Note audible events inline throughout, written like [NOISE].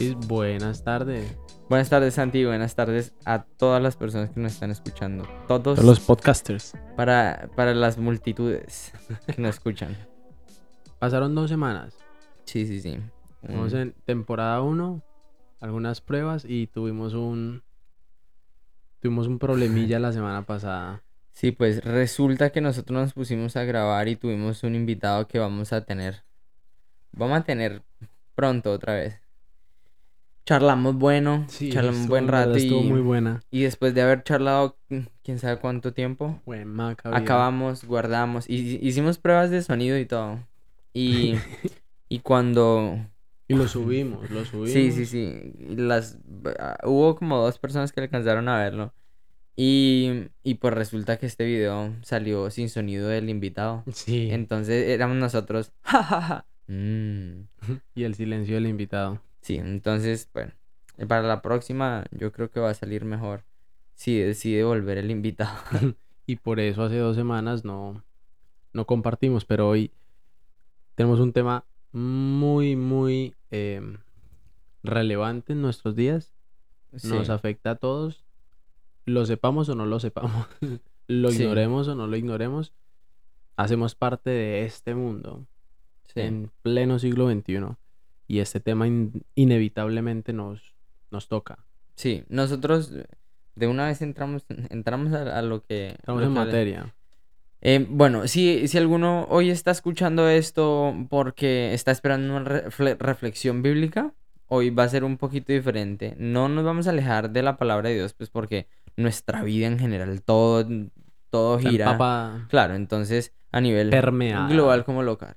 Luis, buenas tardes. Buenas tardes, Santi. Buenas tardes a todas las personas que nos están escuchando. Todos. Todos los podcasters. Para, para las multitudes que nos escuchan. [LAUGHS] Pasaron dos semanas. Sí, sí, sí. Estamos Mm, en temporada 1, algunas pruebas y tuvimos un. Tuvimos un problemilla la semana pasada. Sí, pues resulta que nosotros nos pusimos a grabar y tuvimos un invitado que vamos a tener. Vamos a tener pronto otra vez. Charlamos bueno, charlamos un buen rato Estuvo y, muy buena. y después de haber charlado mm, quién sabe cuánto tiempo, acabamos, guardamos y hicimos pruebas de sonido y todo. Y, [LAUGHS] y cuando Y lo subimos, lo subimos. Sí, sí, sí. Las, ah, hubo como dos personas que alcanzaron a verlo. Y, y pues resulta que este video salió sin sonido del invitado. Sí. Entonces éramos nosotros. [LAUGHS] "Ja, ja, ja". [LAUGHS] Mm, Y el silencio del invitado. Sí, entonces, bueno. Para la próxima yo creo que va a salir mejor. Si decide volver el invitado. [LAUGHS] Y por eso hace dos semanas no, no compartimos, pero hoy tenemos un tema muy, muy em, relevante en nuestros días. Sí. Nos afecta a todos, lo sepamos o no lo sepamos, [LAUGHS] lo Sí. ignoremos o no lo ignoremos. Hacemos parte de este mundo Sí. en pleno siglo XXI y este tema in- inevitablemente nos, nos toca. Sí, nosotros de una vez entramos, entramos a, a lo que... Estamos lo en que materia. Eh, bueno, si, si alguno hoy está escuchando esto porque está esperando una refle- reflexión bíblica, hoy va a ser un poquito diferente. No nos vamos a alejar de la palabra de Dios, pues porque nuestra vida en general, todo, todo gira. Claro, entonces a nivel permeada. global como local.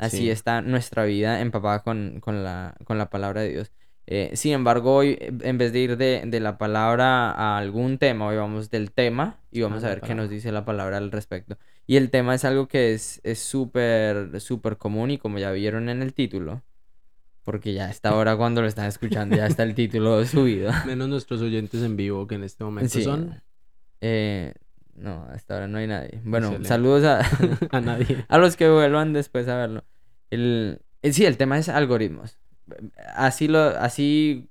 Así Sí. está nuestra vida empapada con, con la, con la palabra de Dios. Eh, sin embargo, hoy, eh, en vez de ir de, de la palabra a algún tema, hoy vamos del tema y vamos A ver qué nos dice la palabra al respecto. Y el tema es algo que es es súper, súper común y como ya vieron en el título, porque ya a esta hora cuando lo están escuchando ya está el título subido. [LAUGHS] Menos nuestros oyentes en vivo que en este momento Sí. son Eh, no, hasta ahora no hay nadie. Bueno, Excelente. saludos a... [LAUGHS] a [LAUGHS] nadie. A los que vuelvan después a verlo. El, eh, sí, el tema es algoritmos. Así lo, así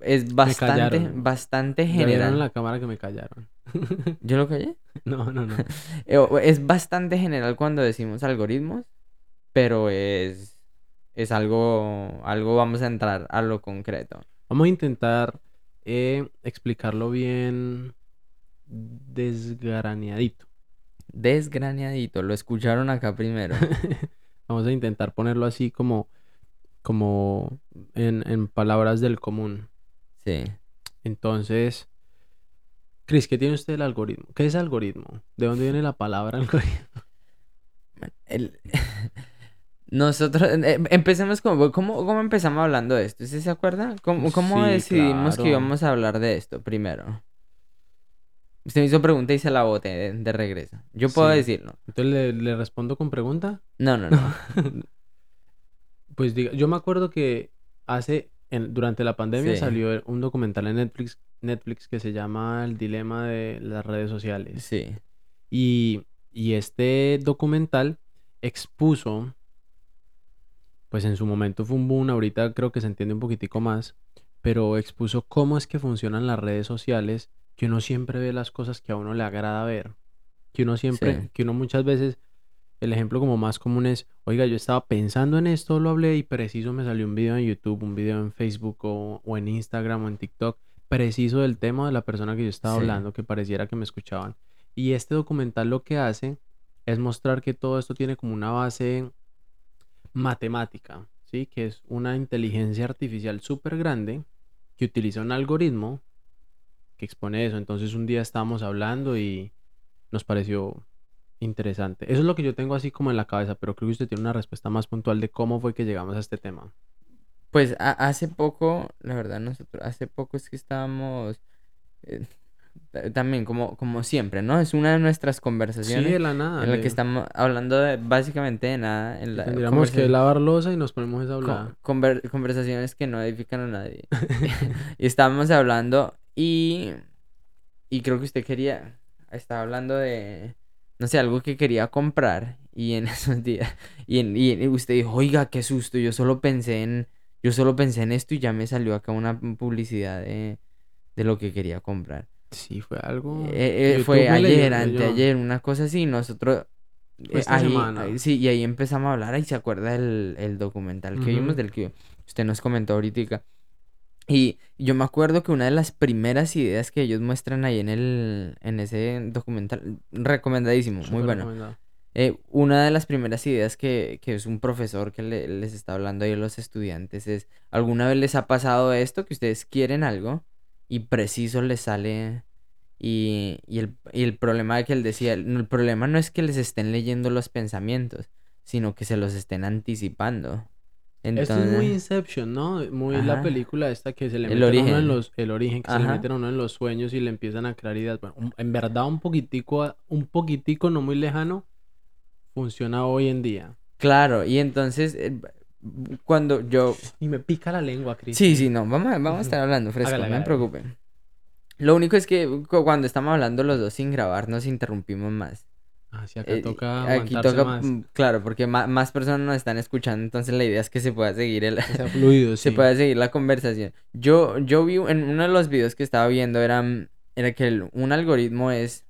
es bastante, bastante vieron en general. la cámara que me callaron. [LAUGHS] ¿Yo lo callé? No, no, no. Eh, Es bastante general cuando decimos algoritmos, pero es, es algo, algo vamos a entrar a lo concreto. Vamos a intentar eh, explicarlo bien desgraneadito. Desgraneadito, lo escucharon acá primero. [LAUGHS] Vamos a intentar ponerlo así como, como en, en palabras del común. Sí. Entonces, Cris, ¿qué tiene usted del algoritmo? ¿Qué es algoritmo? ¿De dónde viene la palabra [LAUGHS] algoritmo? El- [LAUGHS] Nosotros, eh, empecemos como, ¿cómo, cómo empezamos hablando de esto? ¿Usted se acuerda? ¿Cómo, cómo Sí, decidimos que íbamos a hablar de esto primero? Usted me hizo pregunta y se la boté de, de regreso. Yo puedo Sí. decirlo. Entonces, ¿le, le respondo con pregunta? No, no, no. [LAUGHS] Pues diga, yo me acuerdo que hace, en- durante la pandemia Sí. salió un documental en Netflix, Netflix que se llama El dilema de las redes sociales. Sí, Y, y este documental expuso, pues en su momento fue un boom, ahorita creo que se entiende un poquitico más, pero expuso cómo es que funcionan las redes sociales, que uno siempre ve las cosas que a uno le agrada ver, que uno siempre, Sí. que uno muchas veces, el ejemplo como más común es, oiga, yo estaba pensando en esto, lo hablé y preciso me salió un video en YouTube, un video en Facebook o, o en Instagram o en TikTok, preciso del tema de la persona que yo estaba Sí. hablando, que pareciera que me escuchaban. Y este documental lo que hace es mostrar que todo esto tiene como una base matemática, ¿sí? Que es una inteligencia artificial súper grande que utiliza un algoritmo que expone eso. Entonces un día estábamos hablando y nos pareció interesante. Eso es lo que yo tengo así como en la cabeza, pero creo que usted tiene una respuesta más puntual de cómo fue que llegamos a este tema. Pues hace poco, la verdad, nosotros, hace poco es que estábamos eh, ta- también como, como siempre, ¿no? Es una de nuestras Sí, conversaciones de la nada. en la que estamos hablando de básicamente de nada. En la, Tendríamos que lavar losa y nos ponemos a hablar. conver- conversaciones que no edifican a nadie. [LAUGHS] y estábamos hablando y, y creo que usted quería, estaba hablando de, no sé, algo que quería comprar y en [LAUGHS] esos días, y, en- y usted dijo, oiga, qué susto, yo solo pensé en, Yo solo pensé en esto y ya me salió acá una publicidad de, de lo que quería comprar. Sí, fue algo. Eh, eh, fue ayer, anteayer, una cosa así. Nosotros. Eh, esta ahí- semana. ahí- sí, y ahí empezamos a hablar. Ahí se acuerda el, el documental que vimos, del que usted nos comentó ahorita. Y yo me acuerdo que una de las primeras ideas que ellos muestran ahí en el en ese documental, recomendadísimo, muy bueno. Eh, una de las primeras ideas que, que es un profesor que le- les está hablando ahí a los estudiantes es, ¿alguna vez les ha pasado esto? Que ustedes quieren algo y preciso les sale... Y, y el, y el problema que él decía, el, el problema no es que les estén leyendo los pensamientos, sino que se los estén anticipando. Esto es muy Inception, ¿no? Muy la película esta que se le El meten a uno en origen. los, el origen, que se le meten a uno en los sueños y le empiezan a crear ideas. Bueno, un- en verdad un poquitico, un poquitico, no muy lejano, funciona hoy en día. claro, y entonces eh, cuando yo Y me pica la lengua, Cris. Sí, sí, no, vamos a, vamos a estar hablando fresco, Hágale, no me preocupen. Lo único es que cu- cuando estamos hablando los dos sin grabar nos interrumpimos más. Así acá Eh, toca aquí toca, más. mm, claro, porque ma- más, personas nos están escuchando, entonces la idea es que se pueda seguir el, fluido, [LAUGHS] se sí. pueda seguir la conversación. Yo, yo vi en uno de los videos que estaba viendo era, mm, era que el- un algoritmo es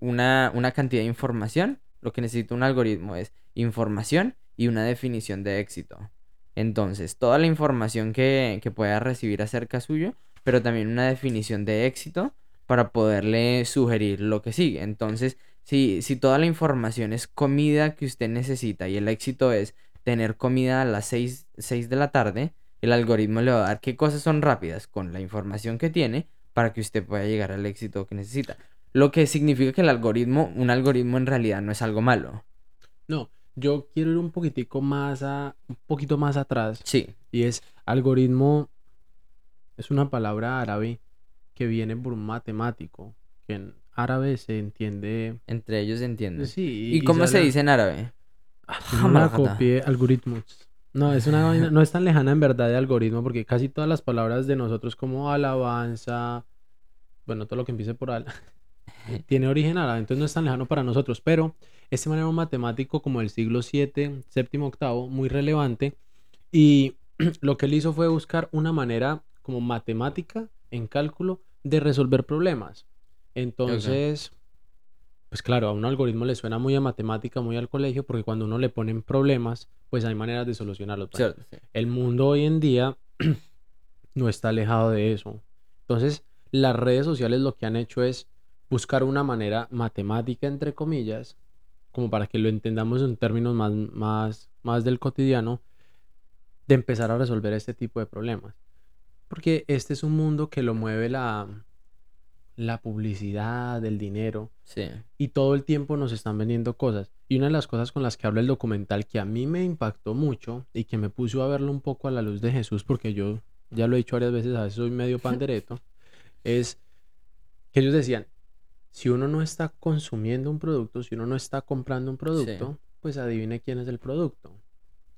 una, una cantidad de información. Lo que necesita un algoritmo es información y una definición de éxito. Entonces, toda la información que, que pueda recibir acerca suyo, pero también una definición de éxito para poderle sugerir lo que sigue. Entonces, si, si toda la información es comida que usted necesita y el éxito es tener comida a las 6, de la tarde, el algoritmo le va a dar qué cosas son rápidas con la información que tiene para que usted pueda llegar al éxito que necesita. Lo que significa que el algoritmo, un algoritmo en realidad no es algo malo. No, yo quiero ir un poquitico más a, un poquito más atrás. Sí, Y es algoritmo, es una palabra árabe que viene por un matemático, que en árabe se entiende... entre ellos se entiende. Sí, ¿Y cómo se dice en árabe? Ah, no la Jamalajata. copié, algoritmos. No, es una no es tan lejana en verdad de algoritmo, porque casi todas las palabras de nosotros como alabanza, bueno, todo lo que empiece por al, [LAUGHS] tiene origen árabe, entonces no es tan lejano para nosotros, pero este man era un matemático como del siglo 7, séptimo, octavo, muy relevante, y [CLEARS THROAT] lo que él hizo fue buscar una manera como matemática en cálculo de resolver problemas. Entonces, pues claro, a un algoritmo le suena muy a matemática, muy al colegio, porque cuando uno le ponen problemas, pues hay maneras de solucionarlos. Sí. el mundo hoy en día [CLEARS THROAT] no está alejado de eso. Entonces, las redes sociales lo que han hecho es buscar una manera matemática, entre comillas, como para que lo entendamos en términos más, más, más del cotidiano, de empezar a resolver este tipo de problemas. Porque este es un mundo que lo mueve la, la publicidad, el dinero, Sí. y todo el tiempo nos están vendiendo cosas. Y una de las cosas con las que habla el documental que a mí me impactó mucho y que me puso a verlo un poco a la luz de Jesús, porque yo ya lo he dicho varias veces, a veces soy medio pandereto, [LAUGHS] es que ellos decían, si uno no está consumiendo un producto, si uno no está comprando un producto, pues adivine quién es el producto.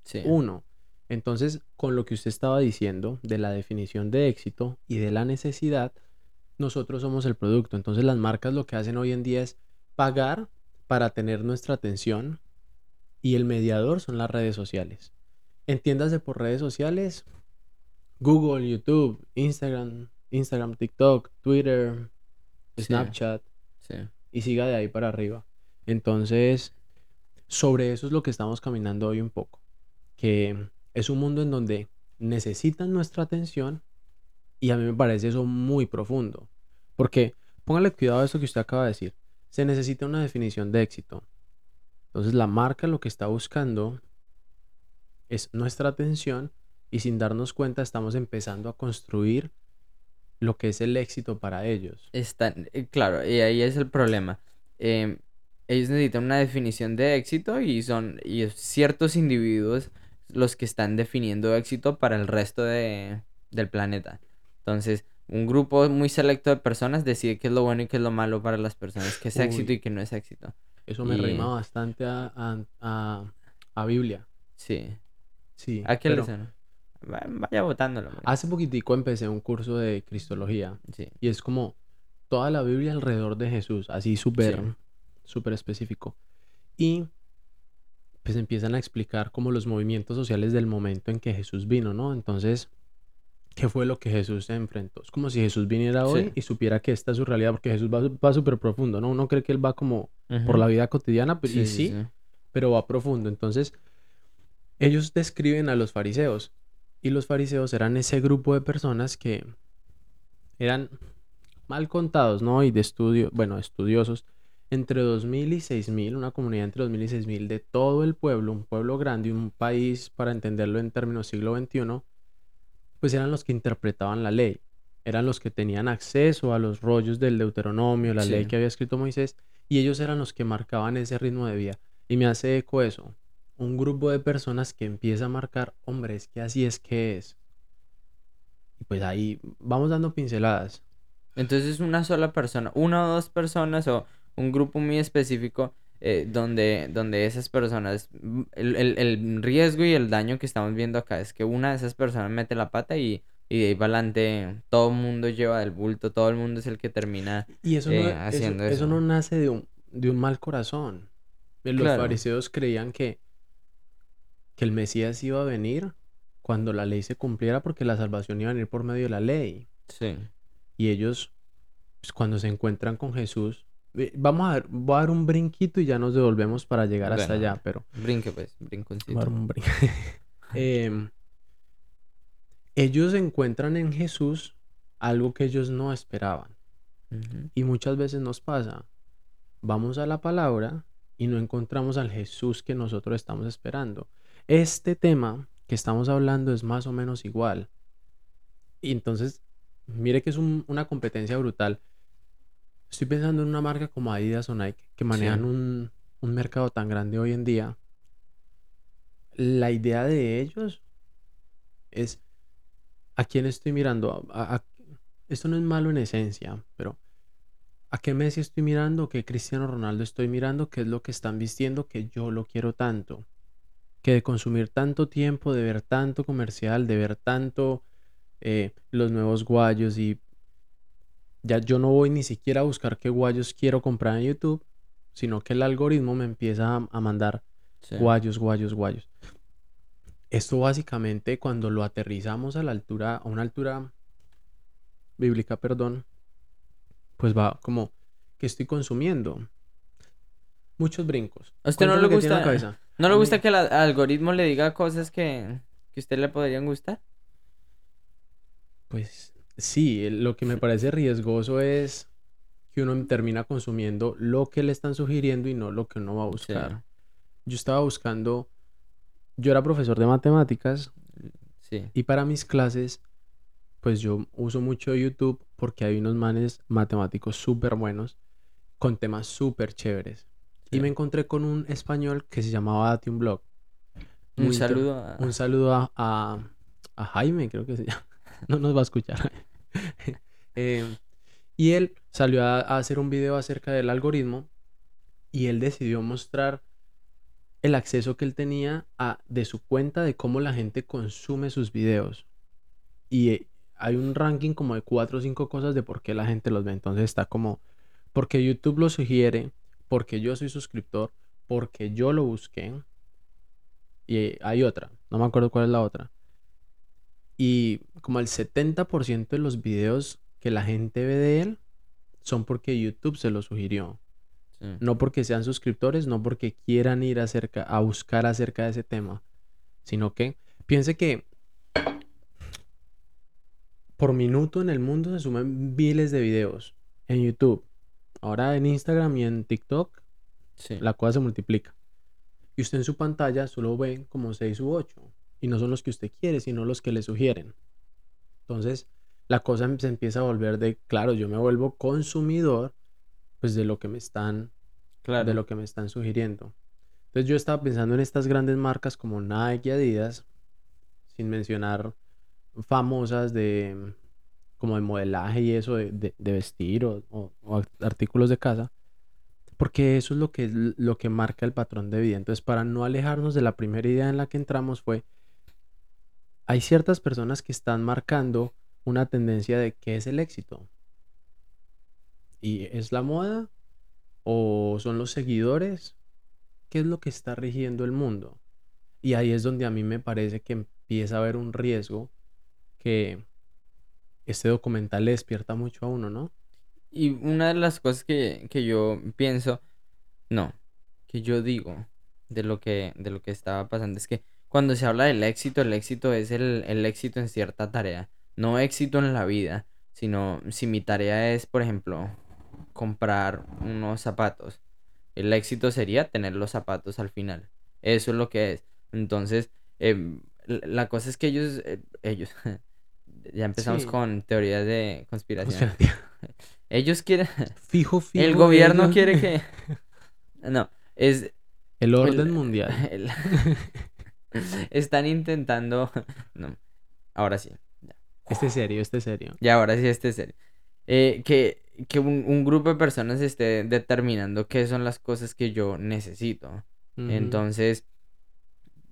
Sí. Uno. Entonces, con lo que usted estaba diciendo de la definición de éxito y de la necesidad, nosotros somos el producto. Entonces, las marcas lo que hacen hoy en día es pagar para tener nuestra atención y el mediador son las redes sociales. Entiéndase por redes sociales, Google, YouTube, Instagram, Instagram, TikTok, Twitter, Sí. Snapchat Sí. y siga de ahí para arriba. Entonces, sobre eso es lo que estamos caminando hoy un poco, que es un mundo en donde necesitan nuestra atención y a mí me parece eso muy profundo, porque póngale cuidado a eso que usted acaba de decir, se necesita una definición de éxito. Entonces, la marca lo que está buscando es nuestra atención y sin darnos cuenta estamos empezando a construir lo que es el éxito para ellos. Están, eh, claro, y ahí es el problema. Em, ellos necesitan una definición de éxito y son y ciertos individuos los que están definiendo éxito para el resto de, del planeta. Entonces, un grupo muy selecto de personas decide qué es lo bueno y qué es lo malo para las personas, qué es éxito Uy. y qué no es éxito. Eso me Y- rima bastante a, a, a- a Biblia. Sí. Sí. ¿A qué le pero Vaya votándolo. hombre. Hace poquitico empecé un curso de Cristología Sí. y es como toda la Biblia alrededor de Jesús, así súper, Sí. súper específico. Y pues empiezan a explicar como los movimientos sociales del momento en que Jesús vino, ¿no? Entonces, ¿qué fue lo que Jesús se enfrentó? Es como si Jesús viniera hoy Sí. y supiera que esta es su realidad, porque Jesús va, va súper profundo, ¿no? Uno cree que él va como por la vida cotidiana, y sí, pero va profundo. Entonces, ellos describen a los fariseos, y los fariseos eran ese grupo de personas que eran mal contados, ¿no? Y de estudio, bueno, estudiosos, entre 2000 y 6000, una comunidad entre 2000 y 6000 de todo el pueblo, un pueblo grande, un país, para entenderlo en términos siglo XXI, pues eran los que interpretaban la ley, eran los que tenían acceso a los rollos del Deuteronomio, la ley que había escrito Moisés, y ellos eran los que marcaban ese ritmo de vida. Y me hace eco eso, un grupo de personas que empieza a marcar, hombre, es que así es que es. Y pues ahí vamos dando pinceladas. Entonces una sola persona, una o dos personas o un grupo muy específico eh, donde, donde esas personas, el, el- el riesgo y el daño que estamos viendo acá es que una de esas personas mete la pata y, y de ahí para adelante todo el mundo lleva del bulto, todo el mundo es el que termina. Y eso, no, eh, haciendo eso eso. no nace de un, de un mal corazón. Eh, Los Claro. fariseos creían que, que el Mesías iba a venir cuando la ley se cumpliera porque la salvación iba a venir por medio de la ley. Sí, Y ellos, pues, cuando se encuentran con Jesús, vamos a dar, voy a dar un brinquito y ya nos devolvemos para llegar hasta Bueno, allá, pero brinque pues, voy a brinconcito. dar un brin- [LAUGHS] Em, ellos encuentran en Jesús algo que ellos no esperaban. Ujú. Y muchas veces nos pasa, vamos a la palabra y no encontramos al Jesús que nosotros estamos esperando. Este tema que estamos hablando es más o menos igual. Y entonces, mire que es un- una competencia brutal. Estoy pensando en una marca como Adidas o Nike que manejan Sí. un, un mercado tan grande hoy en día. La idea de ellos es a quién estoy mirando. A- a- esto no es malo en esencia, pero ¿a qué Messi estoy mirando? ¿Qué Cristiano Ronaldo estoy mirando? ¿Qué es lo que están vistiendo que yo lo quiero tanto? Que de consumir tanto tiempo, de ver tanto comercial, de ver tanto eh, los nuevos guayos y ya yo no voy ni siquiera a buscar qué guayos quiero comprar en YouTube, sino que el algoritmo me empieza a, a mandar Sí. guayos, guayos, guayos. Esto básicamente cuando lo aterrizamos a la altura, a una altura bíblica, perdón, pues va como que estoy consumiendo. Muchos brincos. ¿A usted no le gusta- cabeza. ¿No le gusta que el algoritmo le diga cosas que, que a usted le podrían gustar? Pues sí, lo que me parece riesgoso es que uno termina consumiendo lo que le están sugiriendo y no lo que uno va a buscar. Yo estaba buscando, yo era profesor de matemáticas Sí. y para mis clases, pues yo uso mucho YouTube porque hay unos manes matemáticos súper buenos con temas súper chéveres. Y me encontré con un español que se llamaba Date un Blog. Un saludo a... Un saludo a, a- a Jaime, creo que se llama. [LAUGHS] No nos va a escuchar. [LAUGHS] Eh, y él salió a, a hacer un video acerca del algoritmo y él decidió mostrar el acceso que él tenía a, de su cuenta de cómo la gente consume sus videos. Y eh, hay un ranking como de cuatro o cinco cosas de por qué la gente los ve. Entonces está como, porque YouTube lo sugiere, porque yo soy suscriptor, porque yo lo busqué. Y eh, hay otra, no me acuerdo cuál es la otra. Y como el 70% de los videos que la gente ve de él son porque YouTube se lo sugirió. Sí. No porque sean suscriptores, no porque quieran ir acerca, a buscar acerca de ese tema, sino que piense que por minuto en el mundo se suman miles de videos en YouTube. Ahora en Instagram y en TikTok Sí. la cosa se multiplica. Y usted en su pantalla solo ve como 6 u 8. Y no son los que usted quiere, sino los que le sugieren. Entonces, la cosa se empieza a volver de, claro, yo me vuelvo consumidor, pues de lo que me están, Claro. de lo que me están sugiriendo. Entonces yo estaba pensando en estas grandes marcas como Nike y Adidas, sin mencionar famosas de como de modelaje y eso de, de- de vestir o, o- o art- artículos de casa, porque eso es lo que, lo que marca el patrón de vida. Entonces, para no alejarnos de la primera idea en la que entramos fue, hay ciertas personas que están marcando una tendencia de qué es el éxito. ¿Y es la moda? ¿O son los seguidores? qué es lo que está rigiendo el mundo. Y ahí es donde a mí me parece que empieza a haber un riesgo que este documental despierta mucho a uno, ¿no? Y una de las cosas que, que yo pienso, no, que yo digo de lo que, de lo que estaba pasando es que cuando se habla del éxito, el éxito es el, el éxito en cierta tarea, no éxito en la vida, sino si mi tarea es, por ejemplo, comprar unos zapatos, el éxito sería tener los zapatos al final. Eso es lo que es. Entonces, em, la cosa es que ellos, eh, ellos, [LAUGHS] ya empezamos Sí. con teorías de conspiración. [LAUGHS] Ellos quieren, Fijo, [LAUGHS] fijo. el gobierno quiere que, no, es El orden el- mundial. el- [LAUGHS] están intentando, [LAUGHS] no, ahora sí, Este es serio, este es serio. ya ahora sí este es serio. Eh, que, que un, un grupo de personas esté determinando qué son las cosas que yo necesito. Ujú. Entonces,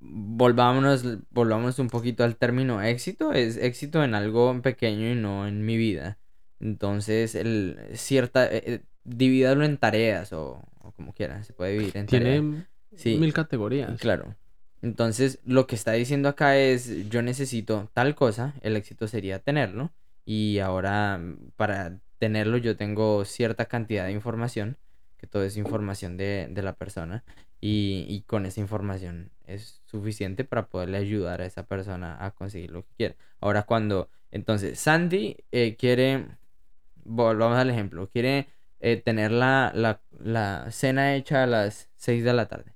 volvámonos, volvámonos un poquito al término éxito. Es éxito en algo pequeño y no en mi vida. Entonces, el cierta, eh, eh, divídalo en tareas o, o como quieran, se puede dividir en tareas. Tiene Sí. mil categorías. Claro. Entonces, lo que está diciendo acá es, yo necesito tal cosa, el éxito sería tenerlo, y ahora para tenerlo yo tengo cierta cantidad de información, que todo es información de, de la persona, y, y con esa información es suficiente para poderle ayudar a esa persona a conseguir lo que quiere. Ahora cuando, entonces, Sandy eh, quiere, volvamos al ejemplo, quiere eh, tener la, la, la cena hecha a las 6 de la tarde.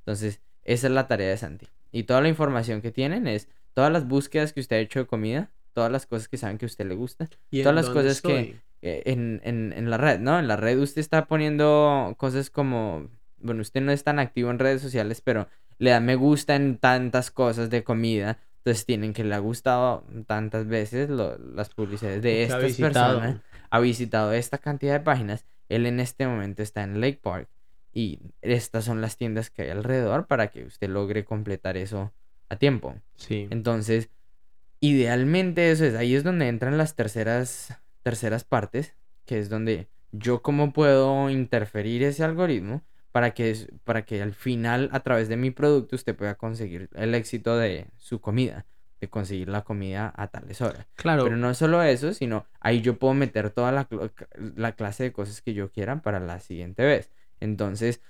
Entonces, esa es la tarea de Santi. Y toda la información que tienen es todas las búsquedas que usted ha hecho de comida, todas las cosas que saben que a usted le gusta, ¿Y todas las cosas que- estoy? eh, en, en, en la red, ¿no? En la red usted está poniendo cosas como, bueno, usted no es tan activo en redes sociales, pero le da me gusta en tantas cosas de comida. Entonces tienen que le ha gustado tantas veces lo- las publicidades de ha estas personas. Ha visitado esta cantidad de páginas. Él en este momento está en Lake Park. Y estas son las tiendas que hay alrededor para que usted logre completar eso a tiempo. Sí. Entonces, idealmente eso es, ahí es donde entran las terceras, terceras partes, que es donde yo cómo puedo interferir ese algoritmo para que, para que al final, a través de mi producto, usted pueda conseguir el éxito de su comida, de conseguir la comida a tales horas. Claro. Pero no solo eso, sino ahí yo puedo meter toda la, la clase de cosas que yo quiera para la siguiente vez. Entonces,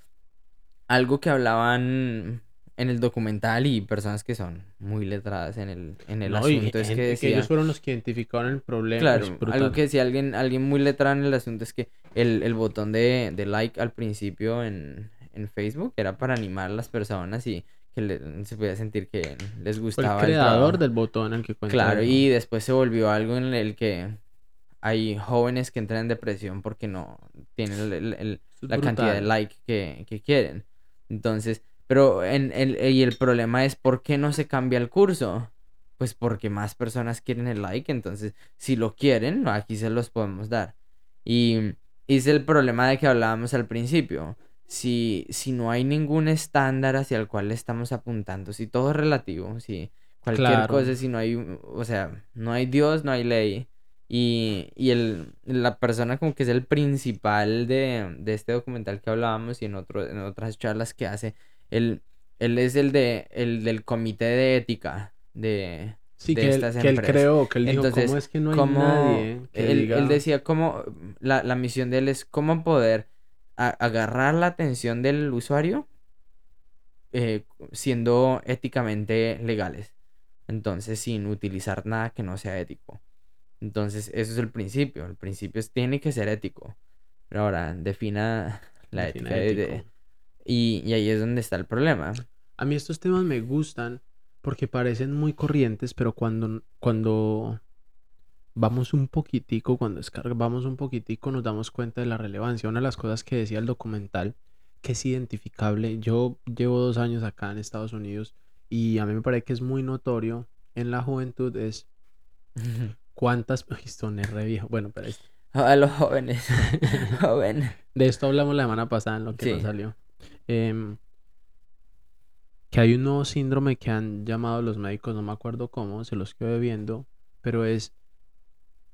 algo que hablaban en el documental y personas que son muy letradas en el, en el No, asunto es que decía... ellos fueron los que identificaron el problema. Claro, algo que decía alguien, alguien muy letrado en el asunto es que el, el botón de, de like al principio en, en Facebook era para animar a las personas y que le- se podía sentir que les el gustaba el creador trabajo. del botón el que cuenta. Claro, y después se volvió algo en el que hay jóvenes que entran en depresión porque no tienen el- el- la cantidad de brutal. like que, que quieren. Entonces, pero en el, y el problema es ¿por qué no se cambia el curso? Pues porque más personas quieren el like, entonces si lo quieren, aquí se los podemos dar. Y y es el problema de que hablábamos al principio. Si, si no hay ningún estándar hacia el cual le estamos apuntando, si todo es relativo, si cualquier Claro. cosa, si no hay, o sea, no hay Dios, no hay ley. Y, y el, la persona como que es el principal de, de este documental que hablábamos y en, otro, en otras charlas que hace, él, él es el, de, el del comité de ética de, Sí, de que él, estas que él creó, que él dijo, Entonces, ¿cómo es que no hay cómo- nadie que él, diga... él decía cómo la, la misión de él es cómo poder a- agarrar la atención del usuario eh, siendo éticamente legales. Entonces, sin utilizar nada que no sea ético. Entonces, eso es el principio. El principio es tiene que ser ético. Pero ahora, defina [LAUGHS] la define ética. de- de- ético. y, y ahí es donde está el problema. A mí estos temas me gustan porque parecen muy corrientes, pero cuando, cuando vamos un poquitico, cuando escarbamos un poquitico, nos damos cuenta de la relevancia. Una de las cosas que decía el documental, que es identificable, yo llevo dos años acá en Estados Unidos y a mí me parece que es muy notorio en la juventud es [LAUGHS] cuántas... [LAUGHS] Soné re viejo. Bueno, pero es- A los jóvenes. [LAUGHS] Joven. de esto hablamos la semana pasada en lo que Sí. nos salió. Em, que hay un nuevo síndrome que han llamado los médicos, no me acuerdo cómo, se los quedo viendo, pero es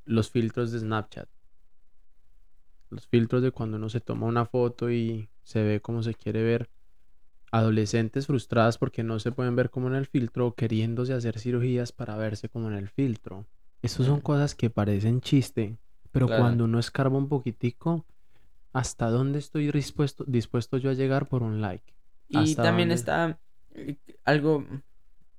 los filtros de Snapchat. Los filtros de cuando uno se toma una foto y se ve como se quiere ver. adolescentes frustradas porque no se pueden ver como en el filtro o queriéndose hacer cirugías para verse como en el filtro. Estas son cosas que parecen chiste, pero claro. cuando uno escarba un poquitico, ¿hasta dónde estoy dispuesto, dispuesto yo a llegar por un like? Y ¿Hasta también dónde? está eh, algo,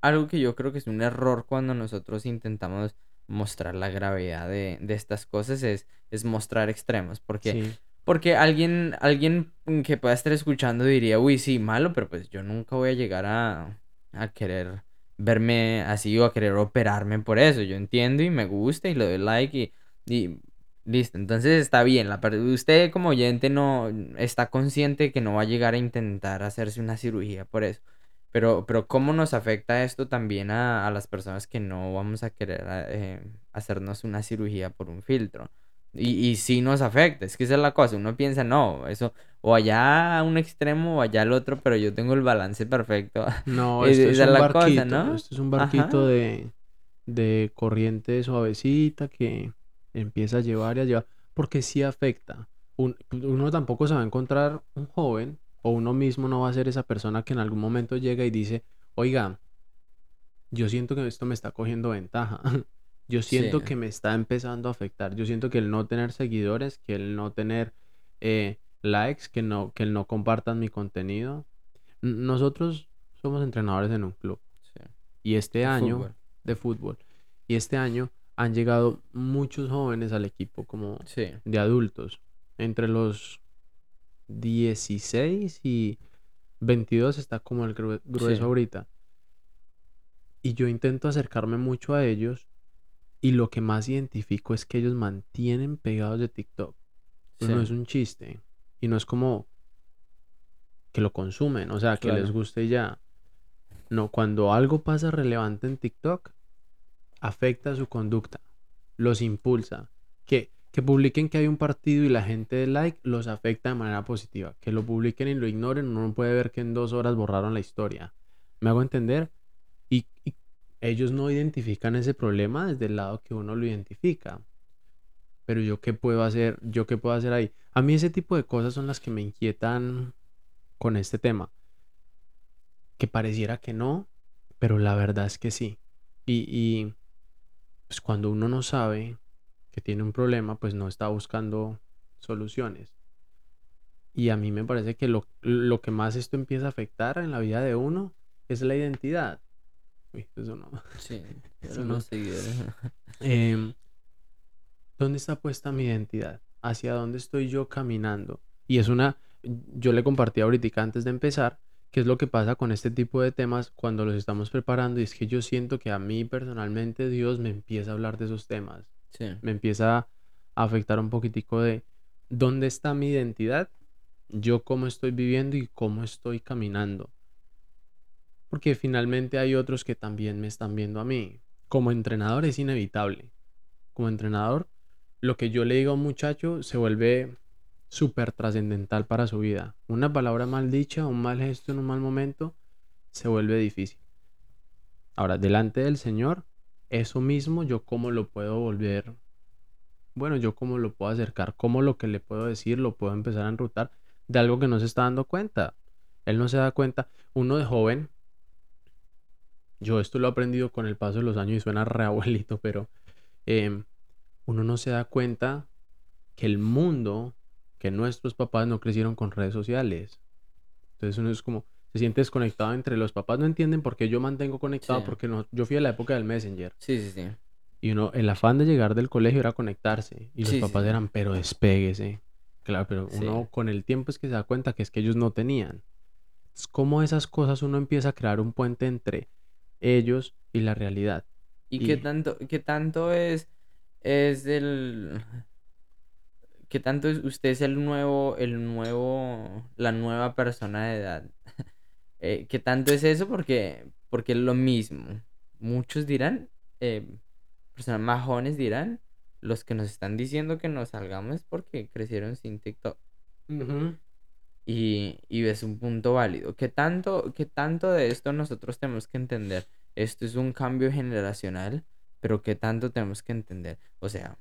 algo que yo creo que es un error cuando nosotros intentamos mostrar la gravedad de, de estas cosas es, es mostrar extremos. Porque, Sí, porque alguien, alguien que pueda estar escuchando diría, uy, sí, malo, pero pues yo nunca voy a llegar a, a querer verme así o a querer operarme por eso. Yo entiendo y me gusta y le doy like y, y listo. Entonces está bien. La, usted como oyente no está consciente que no va a llegar a intentar hacerse una cirugía por eso. Pero, pero ¿cómo nos afecta esto también a, a las personas que no vamos a querer eh, hacernos una cirugía por un filtro? Y, y sí nos afecta, es que esa es la cosa. Uno piensa, no, eso, o allá a un extremo o allá al otro, pero yo tengo el balance perfecto. [LAUGHS] no, Es- esto es esa es un la cosa, barquito, ¿no? esto es un barquito de, de corriente suavecita que empieza a llevar y a llevar, porque sí afecta. Un- uno tampoco se va a encontrar un joven o uno mismo no va a ser esa persona que en algún momento llega y dice, oiga, yo siento que esto me está cogiendo ventaja. [LAUGHS] Yo siento Sí, que me está empezando a afectar. Yo siento que el no tener seguidores, que el no tener eh, likes, que no, que el no compartan mi contenido. Nosotros somos entrenadores en un club sí. y este De año fútbol. de fútbol y este año han llegado muchos jóvenes al equipo como Sí, de adultos entre los 16 y 22 está como el grue- grueso ahorita y yo intento acercarme mucho a ellos y lo que más identifico es que ellos mantienen pegados de TikTok. No es un chiste y no es como que lo consumen, o sea, que les guste ya. No, cuando algo pasa relevante en TikTok, afecta su conducta, los impulsa. Que, que publiquen que hay un partido y la gente de like los afecta de manera positiva. Que lo publiquen y lo ignoren, uno no puede ver que en dos horas borraron la historia. ¿Me hago entender? Y, y ellos no identifican ese problema desde el lado que uno lo identifica. Pero yo qué puedo hacer, yo qué puedo hacer ahí. A mí ese tipo de cosas son las que me inquietan con este tema. Que pareciera que no, pero la verdad es que sí. Y, pues cuando uno no sabe que tiene un problema, pues no está buscando soluciones. Y a mí me parece que lo, lo que más esto empieza a afectar en la vida de uno es la identidad. Uy, eso no. Sí, [LAUGHS] Eso no. Em, ¿dónde está puesta mi identidad? ¿Hacia dónde estoy yo caminando? Y es una, yo le compartí ahorita antes de empezar, qué es lo que pasa con este tipo de temas cuando los estamos preparando y es que yo siento que a mí personalmente Dios me empieza a hablar de esos temas, Sí, me empieza a afectar un poquitico de dónde está mi identidad, yo cómo estoy viviendo y cómo estoy caminando. Porque finalmente hay otros que también me están viendo a mí. Como entrenador es inevitable. Como entrenador, lo que yo le digo a un muchacho se vuelve súper trascendental para su vida. Una palabra mal dicha, un mal gesto en un mal momento, se vuelve difícil. Ahora, delante del Señor, eso mismo yo cómo lo puedo volver, bueno, yo cómo lo puedo acercar, cómo lo que le puedo decir lo puedo empezar a enrutar de algo que no se está dando cuenta. Él no se da cuenta. Uno de joven, yo esto lo he aprendido con el paso de los años y suena re abuelito, pero em, uno no se da cuenta que el mundo, que nuestros papás no crecieron con redes sociales. Entonces uno es como, se siente desconectado entre los papás, no entienden por qué yo mantengo conectado, sí, porque no, yo fui a la época del Messenger. sí, sí, sí. Y uno, el afán de llegar del colegio era conectarse. Y los Sí, papás sí. eran, pero despéguese. Claro, pero uno con el tiempo es que se da cuenta que es que ellos no tenían. Es como esas cosas uno empieza a crear un puente entre ellos y la realidad. ¿Y qué tanto, qué tanto es, es el, qué tanto es, usted es el nuevo, el nuevo, la nueva persona de edad? [LAUGHS] Eh, ¿qué tanto es eso? Porque, porque es lo mismo. Muchos dirán, eh, personas más jóvenes dirán, los que nos están diciendo que nos salgamos es porque crecieron sin TikTok. Y, y es un punto válido. ¿Qué tanto, qué tanto de esto nosotros tenemos que entender? Esto es un cambio generacional, pero ¿qué tanto tenemos que entender? O sea,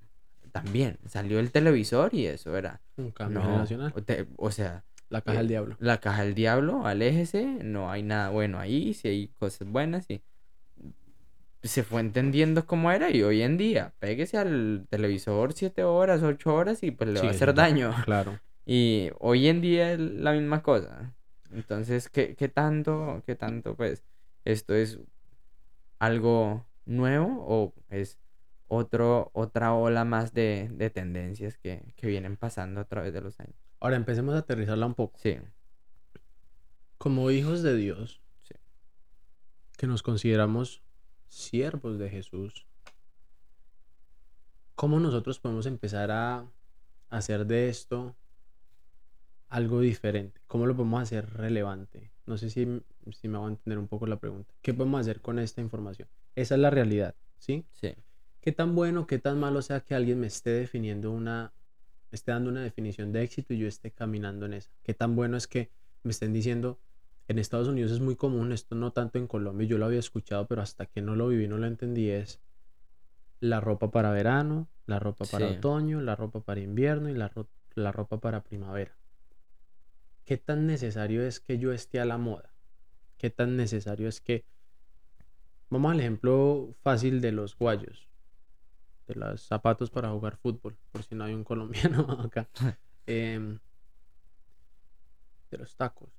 también salió el televisor y eso era. un cambio No, generacional. o, te- o sea, La caja del eh, diablo. La caja del diablo, aléjese, no hay nada bueno ahí, si hay cosas buenas y se fue entendiendo cómo era y hoy en día, péguese al televisor siete horas, ocho horas y pues le va a hacer daño. Claro. Y hoy en día es la misma cosa. Entonces, ¿qué, qué tanto, qué tanto, pues, esto es algo nuevo o es otro, otra ola más de, de tendencias que, que vienen pasando a través de los años? Ahora empecemos a aterrizarla un poco. Sí, Como hijos de Dios, Sí. que nos consideramos siervos de Jesús, ¿cómo nosotros podemos empezar a hacer de esto algo diferente? ¿Cómo lo podemos hacer relevante? No sé si, si me hago entender un poco la pregunta. ¿Qué podemos hacer con esta información? Esa es la realidad, ¿sí? sí, qué tan bueno, qué tan malo sea que alguien me esté definiendo una, esté dando una definición de éxito y yo esté caminando en esa. Qué tan bueno es que me estén diciendo, en Estados Unidos es muy común, esto no tanto en Colombia, yo lo había escuchado, pero hasta que no lo viví, no lo entendí, es la ropa para verano, la ropa para Sí. otoño, la ropa para invierno y la, ro- la ropa para primavera. ¿Qué tan necesario es que yo esté a la moda? ¿Qué tan necesario es que... Vamos al ejemplo fácil de los guayos, de los zapatos para jugar fútbol, por si no hay un [LAUGHS] colombiano acá. [LAUGHS] Em, de los tacos.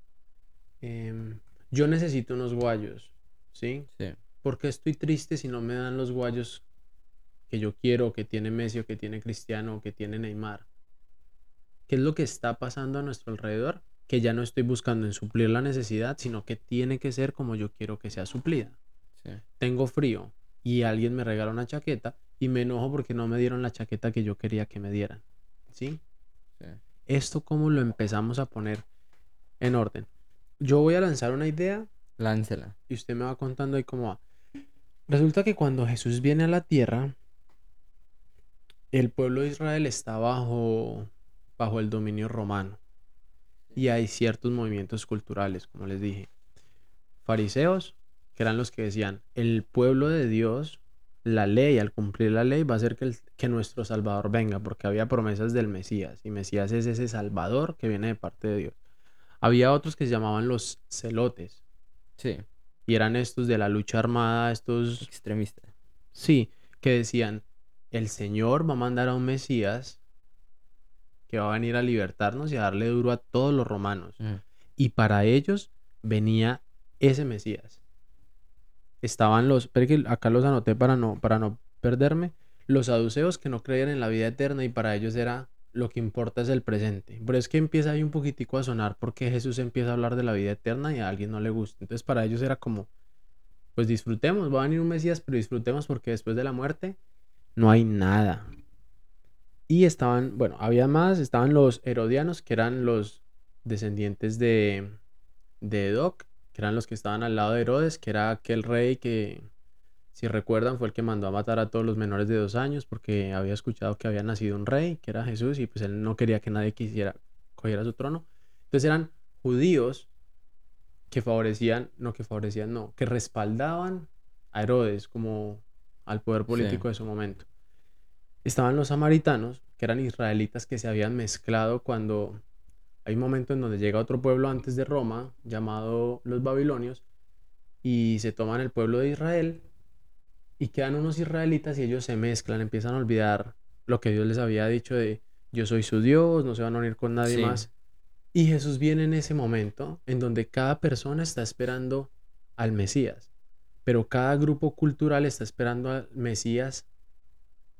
Em, yo necesito unos guayos, ¿sí? sí, ¿Por qué estoy triste si no me dan los guayos que yo quiero, que tiene Messi o que tiene Cristiano o que tiene Neymar? ¿Qué es lo que está pasando a nuestro alrededor? Que ya no estoy buscando en suplir la necesidad, sino que tiene que ser como yo quiero que sea suplida. sí, Tengo frío y alguien me regala una chaqueta y me enojo porque no me dieron la chaqueta que yo quería que me dieran. ¿Sí? sí. Esto cómo lo empezamos a poner en orden. Yo voy a lanzar una idea Láncela. y usted me va contando ahí cómo va. Resulta que cuando Jesús viene a la tierra, el pueblo de Israel está bajo, bajo el dominio romano. Y hay ciertos movimientos culturales, como les dije. Fariseos, que eran los que decían, el pueblo de Dios, la ley, al cumplir la ley, va a hacer que, el- que nuestro Salvador venga, porque había promesas del Mesías. Y Mesías es ese Salvador que viene de parte de Dios. Había otros que se llamaban los celotes. Sí, Y eran estos de la lucha armada, estos, extremista. sí, que decían, el Señor va a mandar a un Mesías que va a venir a libertarnos y a darle duro a todos los romanos. Mm, Y para ellos venía ese Mesías. Estaban los, que acá los anoté para no, para no perderme, los saduceos que no creían en la vida eterna y para ellos era lo que importa es el presente. Pero es que empieza ahí un poquitico a sonar porque Jesús empieza a hablar de la vida eterna y a alguien no le gusta. Entonces para ellos era como, pues disfrutemos, va a venir un Mesías, pero disfrutemos porque después de la muerte no hay nada. Y estaban, bueno, había más, estaban los herodianos, que eran los descendientes de, de Edoc, que eran los que estaban al lado de Herodes, que era aquel rey que, si recuerdan, fue el que mandó a matar a todos los menores de dos años porque había escuchado que había nacido un rey, que era Jesús, y pues él no quería que nadie quisiera cogiera su trono. Entonces eran judíos que favorecían, no que favorecían, no, que respaldaban a Herodes como al poder político de su momento. Estaban los samaritanos, que eran israelitas que se habían mezclado cuando hay un momento en donde llega otro pueblo antes de Roma, llamado los babilonios, y se toman el pueblo de Israel y quedan unos israelitas y ellos se mezclan, empiezan a olvidar lo que Dios les había dicho de yo soy su Dios, no se van a unir con nadie Sí. más. Y Jesús viene en ese momento en donde cada persona está esperando al Mesías, pero cada grupo cultural está esperando al Mesías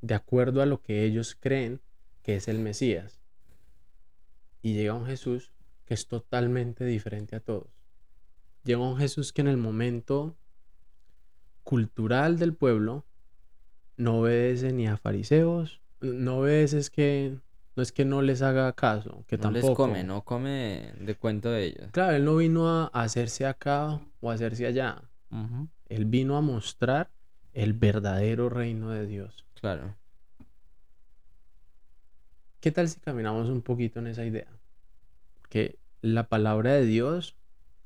de acuerdo a lo que ellos creen que es el Mesías. Y llega un Jesús que es totalmente diferente a todos. Llega un Jesús que en el momento cultural del pueblo no obedece ni a fariseos, no obedece es que no es que no les haga caso, que No tampoco. les come, no come de cuento de ellos. Claro, él no vino a hacerse acá o a hacerse allá. Él vino a mostrar el verdadero reino de Dios. Claro. ¿Qué tal si caminamos un poquito en esa idea? Que la palabra de Dios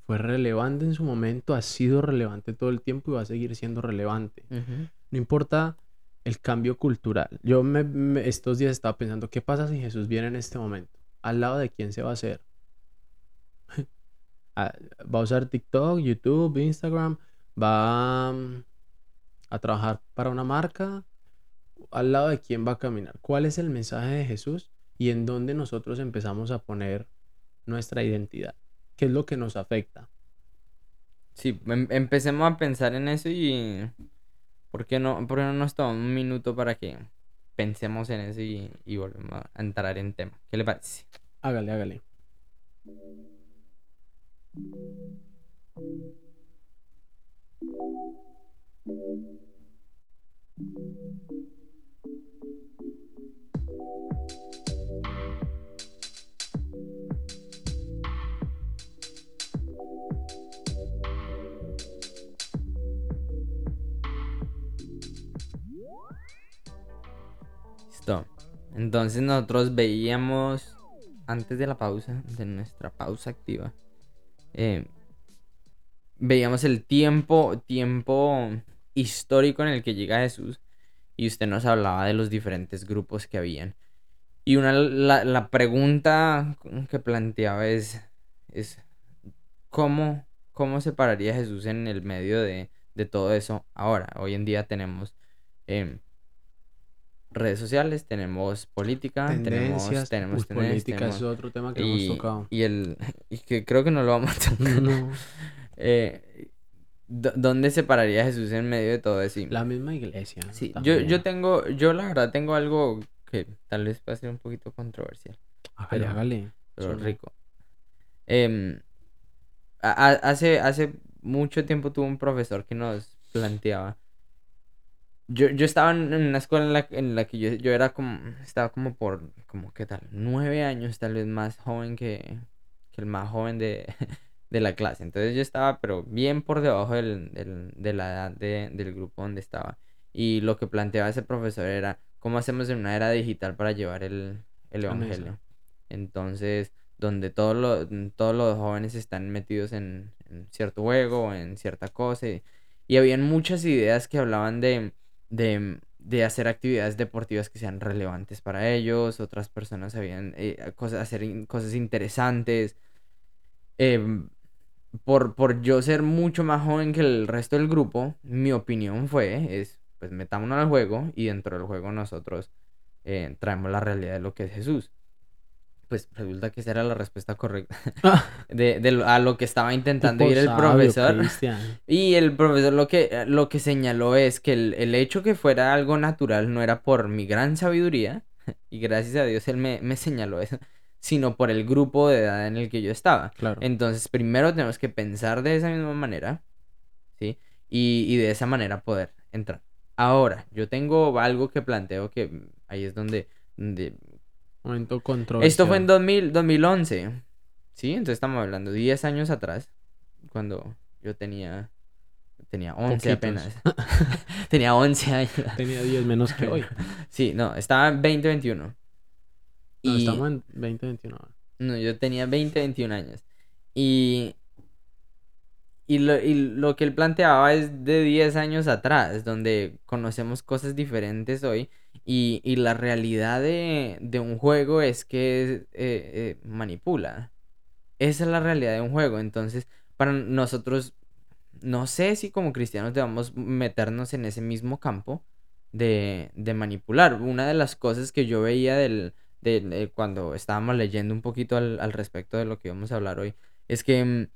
fue relevante en su momento, ha sido relevante todo el tiempo y va a seguir siendo relevante. No importa el cambio cultural. Yo me- me- estos días estaba pensando, ¿qué pasa si Jesús viene en este momento? ¿Al lado de quién se va a hacer? [LAUGHS] a- va a usar TikTok, YouTube, Instagram, va mm, a trabajar para una marca, al lado de quién va a caminar, cuál es el mensaje de Jesús y en dónde nosotros empezamos a poner nuestra identidad, qué es lo que nos afecta. Sí, em- empecemos a pensar en eso y... ¿Por qué no, por qué no nos tomamos un minuto para que pensemos en eso y, y volvemos a entrar en tema? ¿Qué le parece? Hágale, hágale. Entonces nosotros veíamos antes de la pausa, de nuestra pausa activa, eh, veíamos el tiempo, tiempo histórico en el que llega Jesús y usted nos hablaba de los diferentes grupos que habían. Y una, la, la pregunta que planteaba es, es ¿cómo, ¿cómo separaría Jesús en el medio de, de todo eso ahora? Hoy en día tenemos em, redes sociales, tenemos política, Tendencias, tenemos, tenemos uy, tendencias, política tenemos- es otro tema que y, hemos tocado. y el [LAUGHS] y que creo que no lo vamos a tocar. No, [LAUGHS] Eh, ¿dó- ¿Dónde separaría a Jesús en medio de todo eso? La misma iglesia. Sí, yo, también. yo tengo, yo la verdad tengo algo que tal vez pueda ser un poquito controversial, Hágale, pero- hágale. pero Suena. rico. Em, a- a- hace, hace mucho tiempo tuve un profesor que nos planteaba. Yo, yo estaba en una escuela en la, en la que yo, yo era como, estaba como por, como, ¿qué tal? Nueve años, tal vez más joven que, que el más joven de, [LAUGHS] de la clase. Entonces yo estaba, pero bien por debajo del, del- de la edad de- del grupo donde estaba. Y lo que planteaba ese profesor era, ¿cómo hacemos en una era digital para llevar el, el evangelio? Entonces, donde todos los, todos los jóvenes están metidos en, en cierto juego, en cierta cosa. Y, y habían muchas ideas que hablaban de, de, de hacer actividades deportivas que sean relevantes para ellos. Otras personas habían eh, cosas, hacer cosas interesantes. Em, por, por yo ser mucho más joven que el resto del grupo, mi opinión fue, es, pues metámonos al juego y dentro del juego nosotros eh, traemos la realidad de lo que es Jesús. Pues resulta que esa era la respuesta correcta [LAUGHS] de, de a lo que estaba intentando ir el sabio, profesor. Cristian. [LAUGHS] Y el profesor lo que, lo que señaló es que el, el hecho que fuera algo natural no era por mi gran sabiduría, [LAUGHS] y gracias a Dios él me, me señaló eso, sino por el grupo de edad en el que yo estaba. Claro. Entonces, primero tenemos que pensar de esa misma manera, ¿sí? Y, y de esa manera poder entrar. Ahora, yo tengo algo que planteo que ahí es donde... donde... Momento controversial. Esto fue en 2000, 2011, ¿sí? Entonces estamos hablando 10 años atrás, cuando yo tenía... Tenía 11 Poquitos. apenas. [LAUGHS] tenía 11 años. Tenía 10 menos que hoy. [LAUGHS] Sí, no, estaba en 2021. No, Y... estamos en 2021 ahora. No, yo tenía 20, 21 años. Y, y, lo, y lo que él planteaba es de 10 años atrás, donde conocemos cosas diferentes hoy. Y, y la realidad de, de un juego es que eh, eh, manipula. Esa es la realidad de un juego. Entonces, para nosotros, no sé si como cristianos debamos meternos en ese mismo campo de, de manipular. Una de las cosas que yo veía del, de, de cuando estábamos leyendo un poquito al, al respecto de lo que vamos a hablar hoy, es que, mm,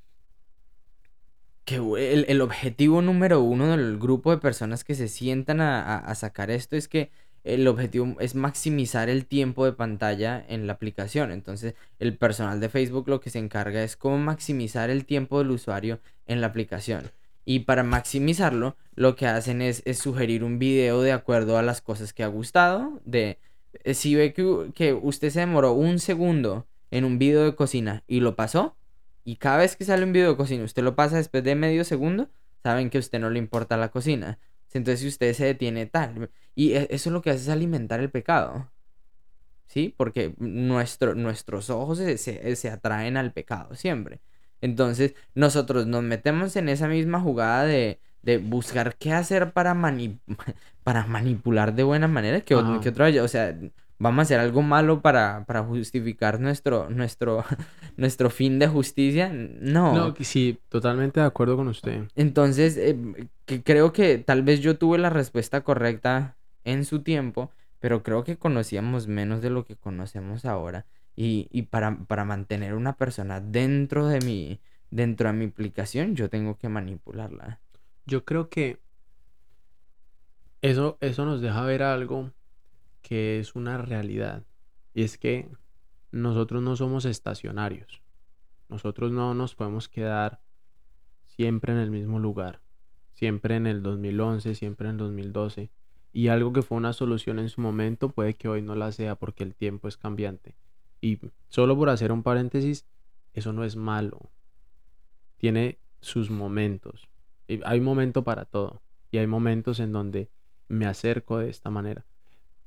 que el, el objetivo número uno del grupo de personas que se sientan a- a sacar esto es que el objetivo es maximizar el tiempo de pantalla en la aplicación. Entonces, el personal de Facebook lo que se encarga es cómo maximizar el tiempo del usuario en la aplicación. Y para maximizarlo, lo que hacen es, es sugerir un video de acuerdo a las cosas que ha gustado. De eh, si ve que, que usted se demoró un segundo en un video de cocina y lo pasó, y cada vez que sale un video de cocina usted lo pasa después de medio segundo, saben que a usted no le importa la cocina. Entonces, si usted se detiene tal, y e- eso lo que hace es alimentar el pecado. ¿Sí? Porque nuestro, nuestros ojos se, se- se atraen al pecado siempre. Entonces, nosotros nos metemos en esa misma jugada de, de buscar qué hacer para, mani- [LAUGHS] para manipular de buena manera que, que otra vez, o sea, vamos a hacer algo malo para, para justificar nuestro, nuestro, [LAUGHS] nuestro fin de justicia. No. No, sí, totalmente de acuerdo con usted. Entonces, eh, que creo que tal vez yo tuve la respuesta correcta en su tiempo, pero creo que conocíamos menos de lo que conocemos ahora. Y, y para, para mantener una persona dentro de mi, dentro de mi aplicación, yo tengo que manipularla. Yo creo que eso, eso nos deja ver algo que es una realidad. Y es que nosotros no somos estacionarios. Nosotros no nos podemos quedar siempre en el mismo lugar. Siempre en el 2011, siempre en el 2012. Y algo que fue una solución en su momento puede que hoy no la sea porque el tiempo es cambiante. Y solo por hacer un paréntesis, eso no es malo. Tiene sus momentos. Hay momento para todo. Y hay momentos en donde me acerco de esta manera.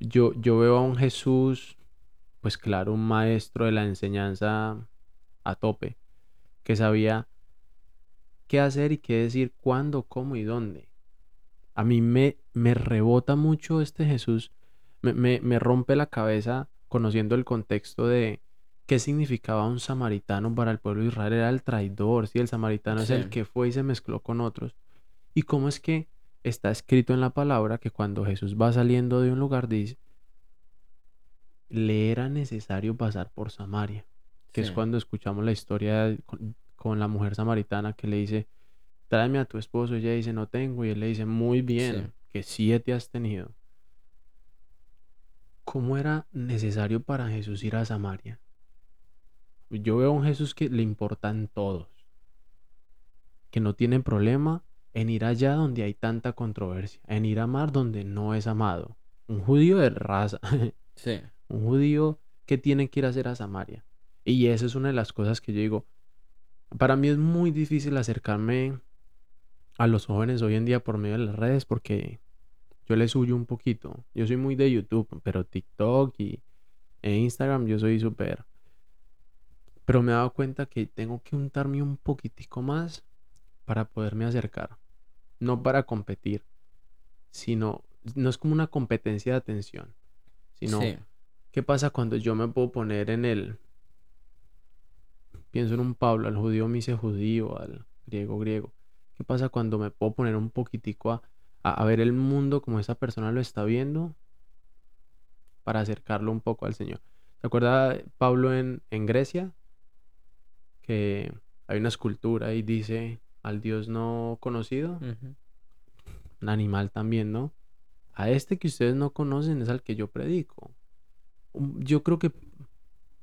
Yo, yo veo a un Jesús, pues claro, un maestro de la enseñanza a tope, que sabía qué hacer y qué decir, cuándo, cómo y dónde. A mí me, me rebota mucho este Jesús, me, me, me rompe la cabeza conociendo el contexto de qué significaba un samaritano para el pueblo de Israel. Era el traidor, si el samaritano es el que fue y se mezcló con otros. Y cómo es que está escrito en la palabra que cuando Jesús va saliendo de un lugar dice, le era necesario pasar por Samaria, que es cuando escuchamos la historia con, con la mujer samaritana que le dice, tráeme a tu esposo, ella dice, no tengo, y él le dice, muy bien, Sí. que siete has tenido. ¿Cómo era necesario para Jesús ir a Samaria? Yo veo a un Jesús que le importan todos, que no tiene problema en ir allá donde hay tanta controversia, en ir a amar donde no es amado. Un judío de raza, [LAUGHS] Sí. un judío que tiene que ir a hacer a Samaria. Y esa es una de las cosas que yo digo. Para mí es muy difícil acercarme a los jóvenes hoy en día por medio de las redes porque yo les huyo un poquito. Yo soy muy de YouTube, pero TikTok y e Instagram yo soy súper. Pero me he dado cuenta que tengo que untarme un poquitico más para poderme acercar. No para competir, sino no es como una competencia de atención, sino Sí. ¿Qué pasa cuando yo me puedo poner en el... Pienso en un Pablo, al judío me hice judío, al griego griego. ¿Qué pasa cuando me puedo poner un poquitico a, a, a ver el mundo como esa persona lo está viendo? Para acercarlo un poco al Señor. ¿Se acuerda Pablo en, en Grecia? Que hay una escultura y dice al Dios no conocido, un animal también, ¿no? A este que ustedes no conocen es al que yo predico. Um, Yo creo que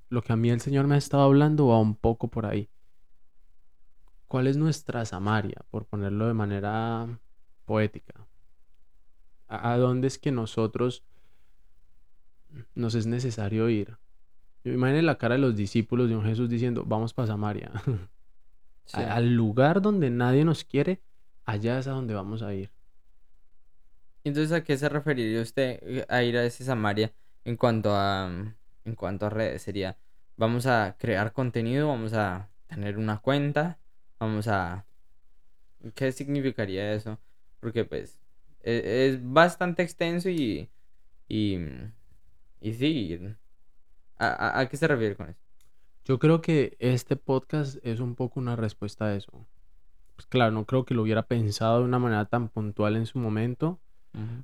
lo que a mí el Señor me ha estado hablando va un poco por ahí. ¿Cuál es nuestra Samaria? Por ponerlo de manera poética. ¿A, a dónde es que nosotros nos es necesario ir? Imaginen la cara de los discípulos de un Jesús diciendo, vamos para Samaria. [LAUGHS] Sí. A- Al lugar donde nadie nos quiere, allá es a donde vamos a ir. Entonces, ¿a qué se referiría usted eh, a ir a ese Samaria en cuanto a, en cuanto a redes? Sería, vamos a crear contenido, vamos a tener una cuenta, vamos a... ¿Qué significaría eso? Porque pues e- es, bastante extenso y... Y, y sí, ¿a, a, a qué se refiere con eso? Yo creo que este podcast es un poco una respuesta a eso. Pues claro, no creo que lo hubiera pensado de una manera tan puntual en su momento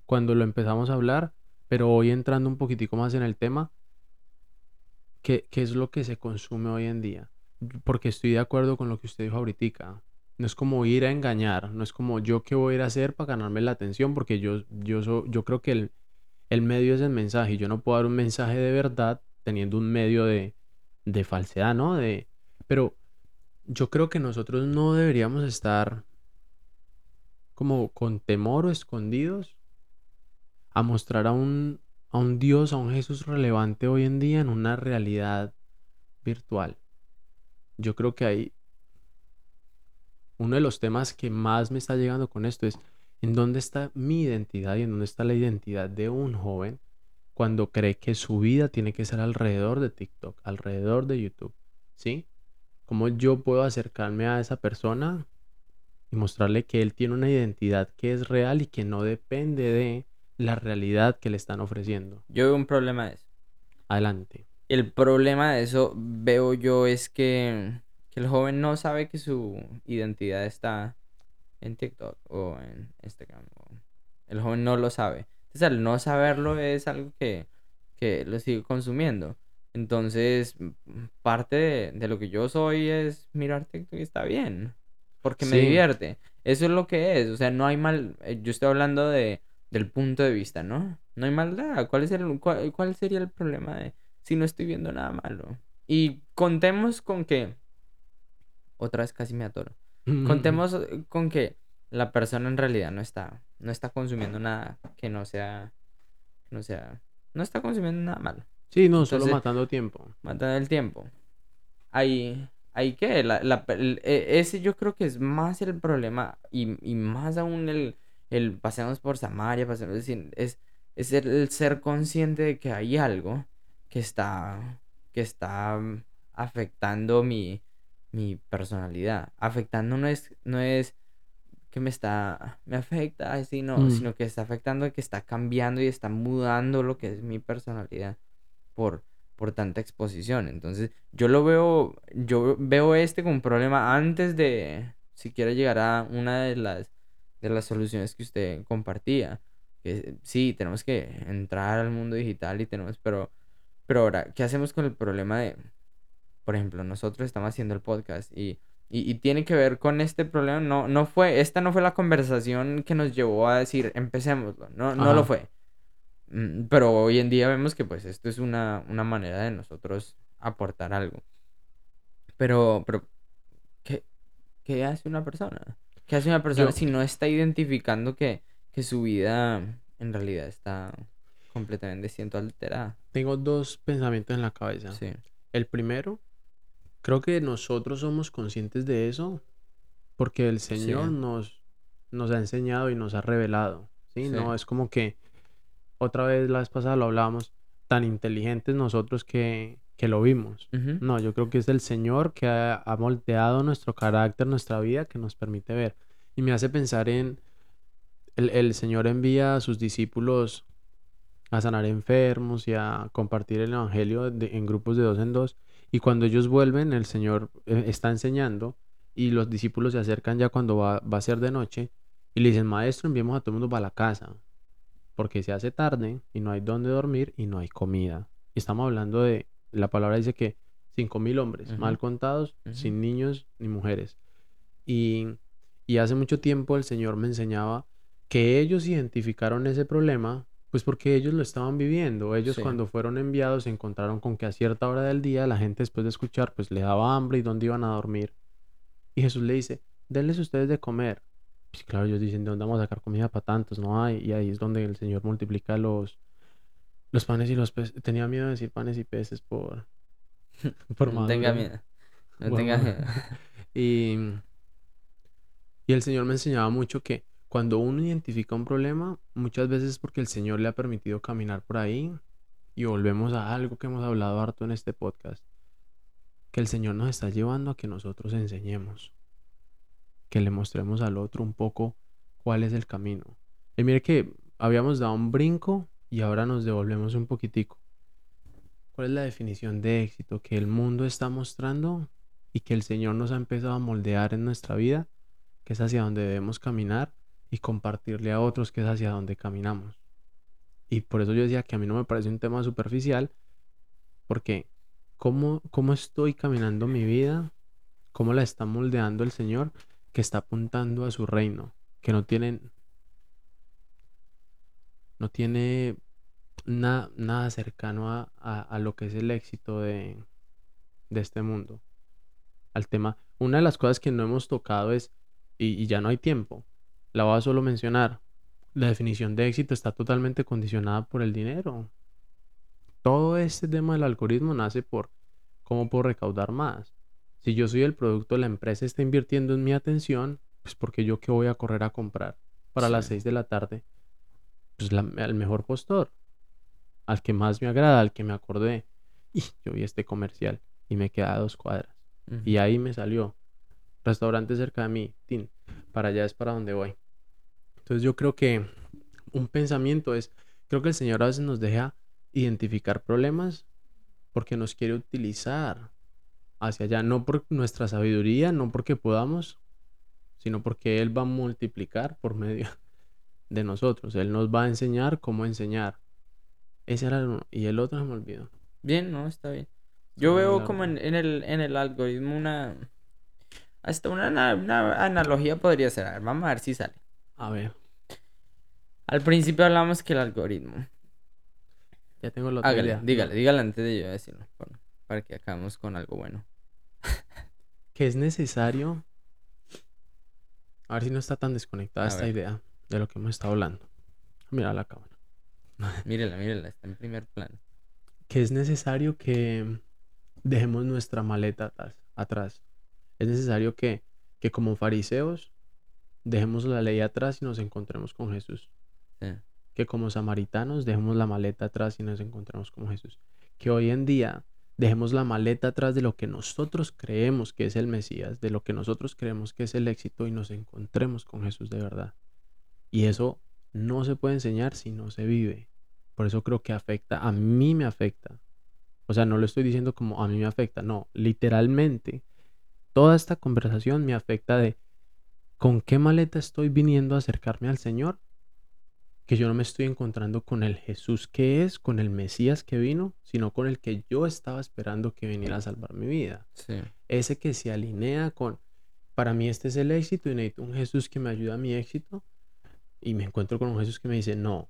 cuando lo empezamos a hablar, pero hoy entrando un poquitico más en el tema, ¿qué, qué es lo que se consume hoy en día? Porque estoy de acuerdo con lo que usted dijo ahorita. No es como ir a engañar, no es como yo qué voy a ir a hacer para ganarme la atención, porque yo, yo, so- yo creo que el, el medio es el mensaje y yo no puedo dar un mensaje de verdad teniendo un medio de, de falsedad, ¿no? De, pero yo creo que nosotros no deberíamos estar como con temor o escondidos a mostrar a un, a un Dios, a un Jesús relevante hoy en día en una realidad virtual. Yo creo que hay uno de los temas que más me está llegando con esto es en dónde está mi identidad y en dónde está la identidad de un joven cuando cree que su vida tiene que ser alrededor de TikTok, alrededor de YouTube, ¿sí? ¿Cómo yo puedo acercarme a esa persona y mostrarle que él tiene una identidad que es real y que no depende de la realidad que le están ofreciendo? Yo veo un problema de eso. Adelante. El problema de eso veo yo es que, que el joven no sabe que su identidad está en TikTok o en Instagram. El joven no lo sabe. Entonces, al no saberlo es algo que, que lo sigue consumiendo. Entonces, parte de, de lo que yo soy es mirar TikTok y está bien. Porque me Sí. divierte. Eso es lo que es. O sea, no hay mal. eh, Yo estoy hablando de, del punto de vista, ¿no? No hay maldad. ¿Cuál, es el, cuál, cuál sería el problema de si no estoy viendo nada malo? Y contemos con que. Otra vez casi me atoro. [LAUGHS] Contemos eh, con que la persona en realidad no está, no está consumiendo nada que no sea, que no sea, no está consumiendo nada malo. Sí, no, solo matando tiempo. Mata el tiempo. Ahí, ahí que, la, la- el- e- ese yo creo que es más el problema y, y más aún el, el paseamos por Samaria, paseamos, es, decir, es, es el, el ser consciente de que hay algo que está, que está mm, afectando mi, mi personalidad. Afectando no es, no es que me está, me afecta, así no, Mm. sino que está afectando, que está cambiando y está mudando lo que es mi personalidad por, por tanta exposición. Entonces, yo lo veo, yo veo este como un problema antes de siquiera llegar a una de las, de las soluciones que usted compartía. Que sí, tenemos que entrar al mundo digital y tenemos, pero, pero ahora, ¿qué hacemos con el problema de, por ejemplo, nosotros estamos haciendo el podcast y, y, y tiene que ver con este problema? No, no fue, esta no fue la conversación que nos llevó a decir, empecémoslo, no, no lo Ajá. fue. Mm, Pero hoy en día vemos que pues esto es una, una manera de nosotros aportar algo. Pero, pero, ¿qué, qué hace una persona? ¿Qué hace una persona Yo- si no está identificando que, que su vida en realidad está completamente siendo alterada? Tengo dos pensamientos en la cabeza. Sí. El primero, creo que nosotros somos conscientes de eso porque el Señor Sí. nos, nos ha enseñado y nos ha revelado. ¿sí? Sí. No es como que otra vez la vez pasada lo hablábamos, tan inteligentes nosotros que, que lo vimos. No, yo creo que es el Señor que ha, ha moldeado nuestro carácter, nuestra vida, que nos permite ver. Y me hace pensar en, el, el Señor envía a sus discípulos a sanar enfermos y a compartir el Evangelio de- en grupos de dos en dos. Y cuando ellos vuelven, el Señor eh, está enseñando y los discípulos se acercan ya cuando va, va a ser de noche y le dicen, maestro, enviemos a todo el mundo para la casa, porque se hace tarde y no hay dónde dormir y no hay comida. Y estamos hablando de, la palabra dice que cinco mil hombres, mal contados, sin niños ni mujeres. Y, y hace mucho tiempo el Señor me enseñaba que ellos identificaron ese problema, pues porque ellos lo estaban viviendo. Ellos Sí. cuando fueron enviados se encontraron con que a cierta hora del día la gente después de escuchar pues le daba hambre y dónde iban a dormir. Y Jesús le dice, denles ustedes de comer. Pues claro, ellos dicen, ¿de dónde vamos a sacar comida para tantos? No hay. Y ahí es donde el Señor multiplica los, los panes y los peces. Tenía miedo de decir panes y peces por... [LAUGHS] por No tenga miedo. No tenga miedo. [LAUGHS] Y, y el Señor me enseñaba mucho que cuando uno identifica un problema, muchas veces es porque el Señor le ha permitido caminar por ahí. Y volvemos a algo que hemos hablado harto en este podcast. Que el Señor nos está llevando a que nosotros enseñemos. Que le mostremos al otro un poco cuál es el camino. Y mire que habíamos dado un brinco y ahora nos devolvemos un poquitico. ¿Cuál es la definición de éxito que el mundo está mostrando y que el Señor nos ha empezado a moldear en nuestra vida? Que es hacia donde debemos caminar y compartirle a otros que es hacia donde caminamos. Y por eso yo decía que a mí no me parece un tema superficial, porque ¿cómo, cómo estoy caminando mi vida? ¿Cómo la está moldeando el Señor que está apuntando a su reino? Que no tiene, no tiene na- nada cercano a, a- lo que es el éxito de, de este mundo. Al tema, una de las cosas que no hemos tocado es, y ya no hay tiempo, la voy a solo mencionar, la definición de éxito está totalmente condicionada por el dinero. Todo este tema del algoritmo nace por cómo puedo recaudar más. Si yo soy el producto, la empresa está invirtiendo en mi atención, pues porque yo qué voy a correr a comprar para las Sí. 6 de la tarde, pues la- al mejor postor, al que más me agrada, al que me acordé. Y yo vi este comercial y me queda a dos cuadras. Y ahí me salió. Restaurante cerca de mí. Tin. Para allá es para donde voy. Entonces yo creo que un pensamiento es, creo que el Señor a veces nos deja identificar problemas porque nos quiere utilizar hacia allá, no por nuestra sabiduría, no porque podamos, sino porque Él va a multiplicar por medio [LAUGHS] de nosotros. Él nos va a enseñar cómo enseñar. Ese era el Y el otro se me olvidó. Bien, no, está bien. Yo veo como en, el, en el algoritmo una... Hasta una, una, analogía podría ser. A ver, vamos a ver si sale. A ver. Al principio hablamos que el algoritmo. Ya tengo lo Hágale, dígale, dígale antes de yo decirlo. para que acabemos con algo bueno. que es necesario. A ver si no está tan desconectada esta idea de lo que hemos estado hablando. Mira la cámara. [LAUGHS] mírela, mírela, está en primer plano. Que es necesario que dejemos nuestra maleta atrás. Es necesario que, que como fariseos dejemos la ley atrás y nos encontremos con Jesús. Que como samaritanos dejemos la maleta atrás y nos encontremos con Jesús. Que hoy en día dejemos la maleta atrás de lo que nosotros creemos que es el Mesías, de lo que nosotros creemos que es el éxito y nos encontremos con Jesús de verdad. Y eso no se puede enseñar si no se vive. Por eso creo que afecta, a mí me afecta. O sea, no lo estoy diciendo como a mí me afecta, no, literalmente. Toda esta conversación me afecta de con qué maleta estoy viniendo a acercarme al Señor que yo no me estoy encontrando con el Jesús que es, con el Mesías que vino, sino con el que yo estaba esperando que viniera a salvar mi vida. Ese que se alinea con, para mí este es el éxito y necesito un Jesús que me ayude a mi éxito. Y me encuentro con un Jesús que me dice, no,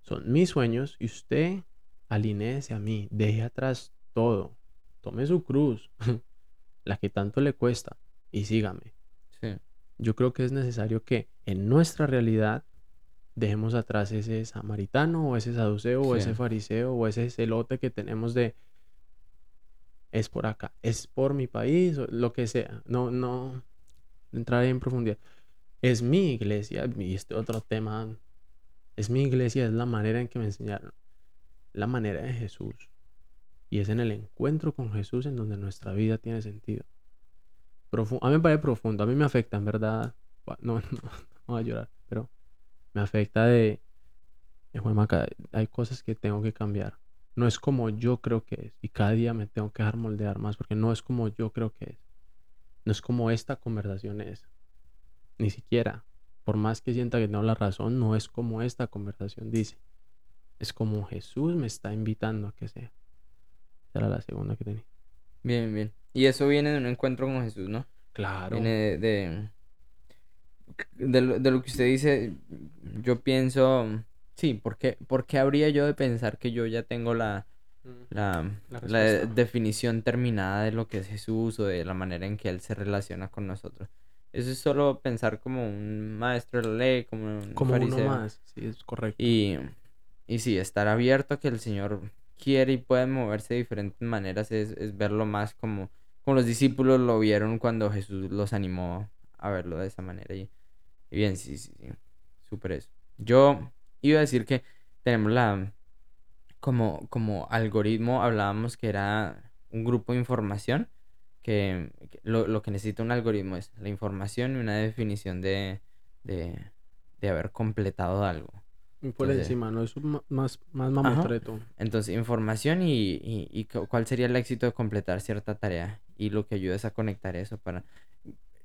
son mis sueños y usted alinéese a mí, deje atrás todo, tome su cruz, [LAUGHS] la que tanto le cuesta, y sígame. Yo creo que es necesario que en nuestra realidad dejemos atrás ese samaritano o ese saduceo o ese fariseo o ese celote que tenemos de es por acá, es por mi país o lo que sea. No, no entraré en profundidad. Es mi iglesia y este otro tema es mi iglesia, es la manera en que me enseñaron, la manera de Jesús. Y es en el encuentro con Jesús en donde nuestra vida tiene sentido. A mí me parece profundo, a mí me afecta, en verdad. No, [LAUGHS] no, no voy a llorar, pero me afecta de, hay cosas que tengo que cambiar. No es como yo creo que es. Y cada día me tengo que dejar moldear más porque no es como yo creo que es. No es como esta conversación es. Ni siquiera. Por más que sienta que tengo la razón, no es como esta conversación dice. Es como Jesús me está invitando a que sea. Esa era la segunda que tenía. Bien, bien. Y eso viene de un encuentro con Jesús, ¿no? Claro. Viene de de lo, de lo que usted dice, yo pienso, sí, ¿por qué, habría yo de pensar que yo ya tengo la, mm, la, la, definición terminada de lo que es Jesús o de la manera en que Él se relaciona con nosotros? Eso es solo pensar como un maestro de la ley, como un como uno más, sí, es correcto. Y, y sí, estar abierto a que el Señor quiere y puede moverse de diferentes maneras es, es verlo más como, como los discípulos lo vieron cuando Jesús los animó a verlo de esa manera. Y, bien, sí, sí, sí. Súper eso. Yo iba a decir que tenemos la. Como, como algoritmo, hablábamos que era un grupo de información. Que, lo, que necesita un algoritmo es la información y una definición de, de, de haber completado algo. Y por encima, ¿no? Es más, más mamotreto. Entonces, información y, y, y, cuál sería el éxito de completar cierta tarea y lo que ayuda es a conectar eso para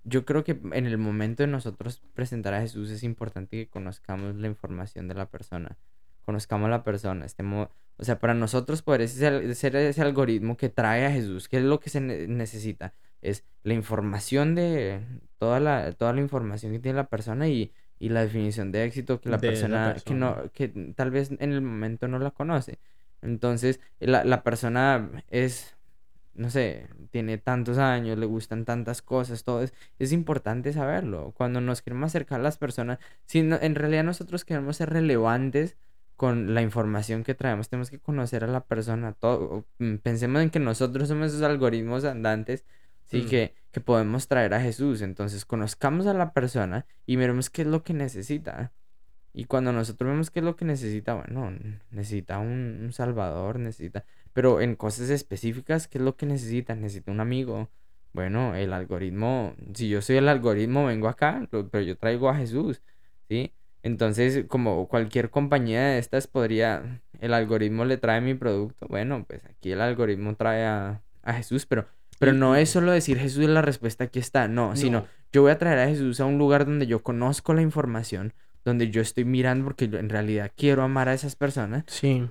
yo creo que en el momento de nosotros presentar a Jesús es importante que conozcamos la información de la persona, conozcamos a la persona, estemos, o sea, para nosotros poder ser, ser ese algoritmo que trae a Jesús, ¿qué es lo que se necesita? Es la información de toda la, toda la información que tiene la persona y, y la definición de éxito que la, persona, que no que tal vez en el momento no la conoce. Entonces, la, la persona es no sé, tiene tantos años, le gustan tantas cosas, todo es, es importante saberlo. Cuando nos queremos acercar a las personas, si en realidad nosotros queremos ser relevantes con la información que traemos, tenemos que conocer a la persona. Todo, mm, pensemos en que nosotros somos esos algoritmos andantes, sí, mm. que, que podemos traer a Jesús. Entonces, conozcamos a la persona y miremos qué es lo que necesita. Y cuando nosotros vemos qué es lo que necesita, bueno, necesita un, un salvador, necesita pero en cosas específicas, ¿qué es lo que necesita? Necesita un amigo. Bueno, el algoritmo, si yo soy el algoritmo, vengo acá, pero yo traigo a Jesús, ¿sí? Entonces, como cualquier compañía de estas podría, el algoritmo le trae mi producto. Bueno, pues aquí el algoritmo trae a, a Jesús, pero, pero no es solo decir Jesús es la respuesta, aquí está, no, sino yo voy a traer a Jesús a un lugar donde yo conozco la información, donde yo estoy mirando porque yo en realidad quiero amar a esas personas. Sí.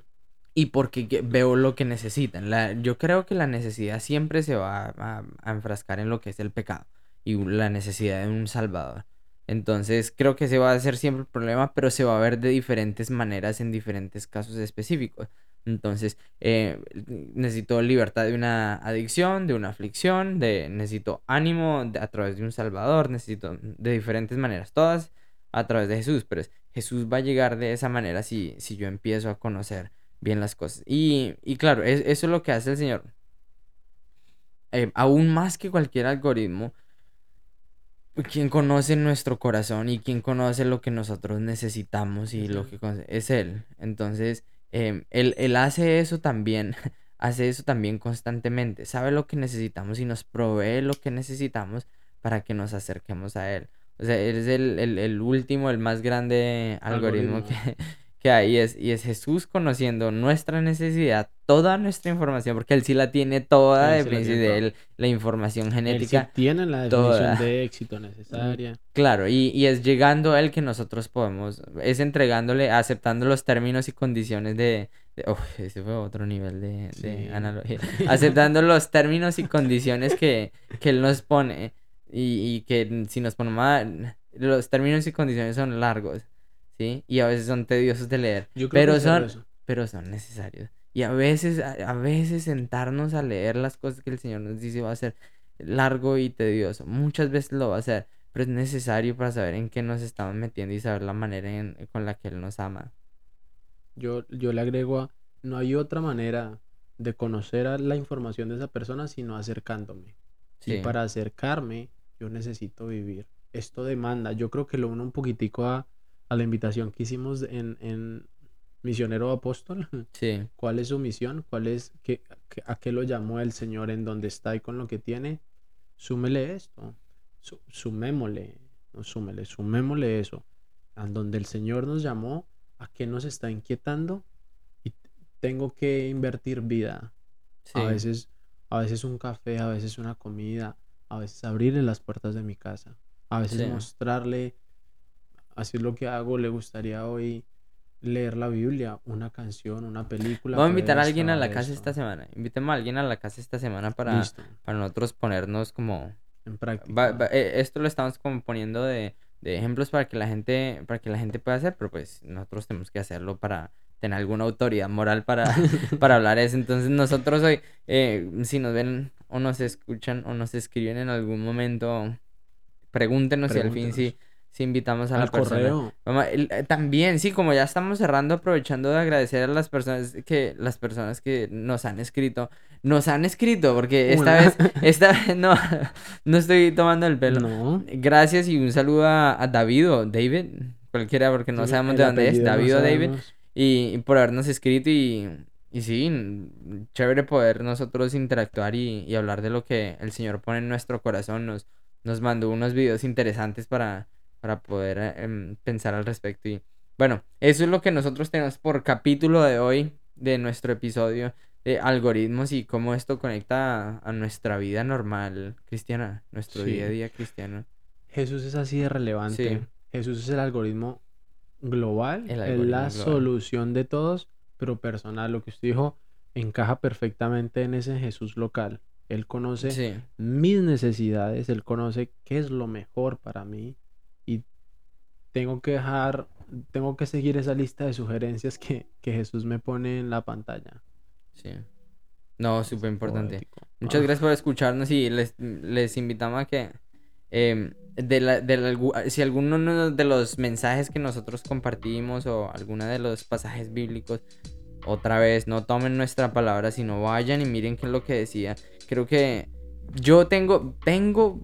Y porque veo lo que necesitan. La, yo creo que la necesidad siempre se va a, a enfrascar en lo que es el pecado y la necesidad de un salvador. Entonces creo que ese va a ser siempre el problema, pero se va a ver de diferentes maneras en diferentes casos específicos. Entonces, eh, necesito libertad de una adicción, de una aflicción, de necesito ánimo a través de un salvador, necesito de diferentes maneras, todas a través de Jesús, pero Jesús va a llegar de esa manera si, si yo empiezo a conocer bien las cosas. Y, y claro, eso es lo que hace el Señor. Eh, aún más que cualquier algoritmo, quien conoce nuestro corazón y quien conoce lo que nosotros necesitamos y lo que es Él. Entonces, em, él, él hace eso también, [LAUGHS] hace eso también constantemente, sabe lo que necesitamos y nos provee lo que necesitamos para que nos acerquemos a Él. O sea, es el, el, el último, el más grande algoritmo, algoritmo. que, [LAUGHS] que hay es, y es Jesús conociendo nuestra necesidad, toda nuestra información, porque Él sí la tiene toda de, de él, la información genética. Él tiene la definición de [LAUGHS] éxito necesaria. Claro, y, y, es llegando a Él que nosotros podemos, es entregándole, aceptando los términos y condiciones de... ese fue otro nivel de, de analogía. [LAUGHS] aceptando los términos y condiciones que, que Él nos pone y, y que si nos ponemos... Los términos y condiciones son largos ¿sí? Y a veces son tediosos de leer. pero son, pero son necesarios. Y a veces, a, veces sentarnos a leer las cosas que el Señor nos dice va a ser largo y tedioso. Muchas veces lo va a ser, pero es necesario para saber en qué nos estamos metiendo y saber la manera con la que Él nos ama. Yo, yo le agrego a, no hay otra manera de conocer a la información de esa persona sino acercándome. Y para acercarme, yo necesito vivir. Esto demanda, yo creo que lo uno un poquitico a, a la invitación que hicimos en, en Misionero Apóstol. [LAUGHS] Sí. ¿Cuál es su misión? ¿Cuál es qué, a qué lo llamó el Señor en donde está y con lo que tiene? Súmele esto. sumémosle, no súmele, sumémosle eso. A donde el Señor nos llamó, a qué nos está inquietando y tengo que invertir vida. A veces a veces un café, a veces una comida, a veces abrirle las puertas de mi casa, a veces mostrarle así es lo que hago, le gustaría hoy leer la Biblia, una canción, una película. Vamos a invitar a alguien a la casa esta semana. Invitemos a alguien a la casa esta semana para, para nosotros ponernos como... En práctica. Eh, esto lo estamos como poniendo de, de, ejemplos para que la gente para que la gente pueda hacer, pero pues nosotros tenemos que hacerlo para tener alguna autoridad moral para, [LAUGHS] para hablar eso. Entonces nosotros hoy, eh, si nos ven o nos escuchan o nos escriben en algún momento, pregúntenos, si al fin sí si invitamos a la persona. Eh, también, sí, como ya estamos cerrando, aprovechando de agradecer a las personas que, las personas que nos han escrito, nos han escrito, porque esta vez, [LAUGHS] esta vez no, no estoy tomando el pelo. Gracias y un saludo a, David o David, cualquiera, porque no sabemos de dónde es, David o David, y, por habernos escrito y, y sí, chévere poder nosotros interactuar y, y hablar de lo que el Señor pone en nuestro corazón, nos, nos mandó unos videos interesantes para para poder eh, em, pensar al respecto. Y bueno, eso es lo que nosotros tenemos por capítulo de hoy de nuestro episodio de algoritmos y cómo esto conecta a, nuestra vida normal cristiana, nuestro día a día cristiano. Jesús es así de relevante. Jesús es el algoritmo global, es la solución de todos, pero personal. Lo que usted dijo encaja perfectamente en ese Jesús local. Él conoce mis necesidades, él conoce qué es lo mejor para mí, tengo que dejar, tengo que seguir esa lista de sugerencias que, Jesús me pone en la pantalla. Sí. No, súper importante. Muchas ah. gracias por escucharnos y les, les invitamos a que em, de la, si alguno de los mensajes que nosotros compartimos o alguno de los pasajes bíblicos, otra vez, no tomen nuestra palabra, sino vayan y miren qué es lo que decía. Creo que yo tengo, tengo,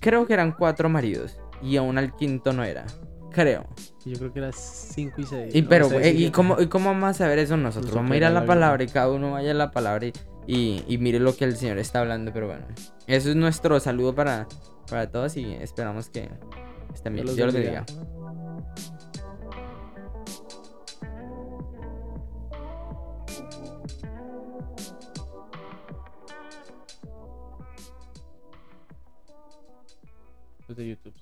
creo que eran cuatro maridos y aún al quinto no era. Creo. Yo creo que era 5 y 6. Y, pero, eh, ¿y, cómo, ¿y cómo vamos a saber eso nosotros? Vamos a ir a la palabra y cada uno vaya a la palabra y, y, mire lo que el Señor está hablando. Pero bueno, eso es nuestro saludo para, para todos y esperamos que estén bien. Dios los de YouTube.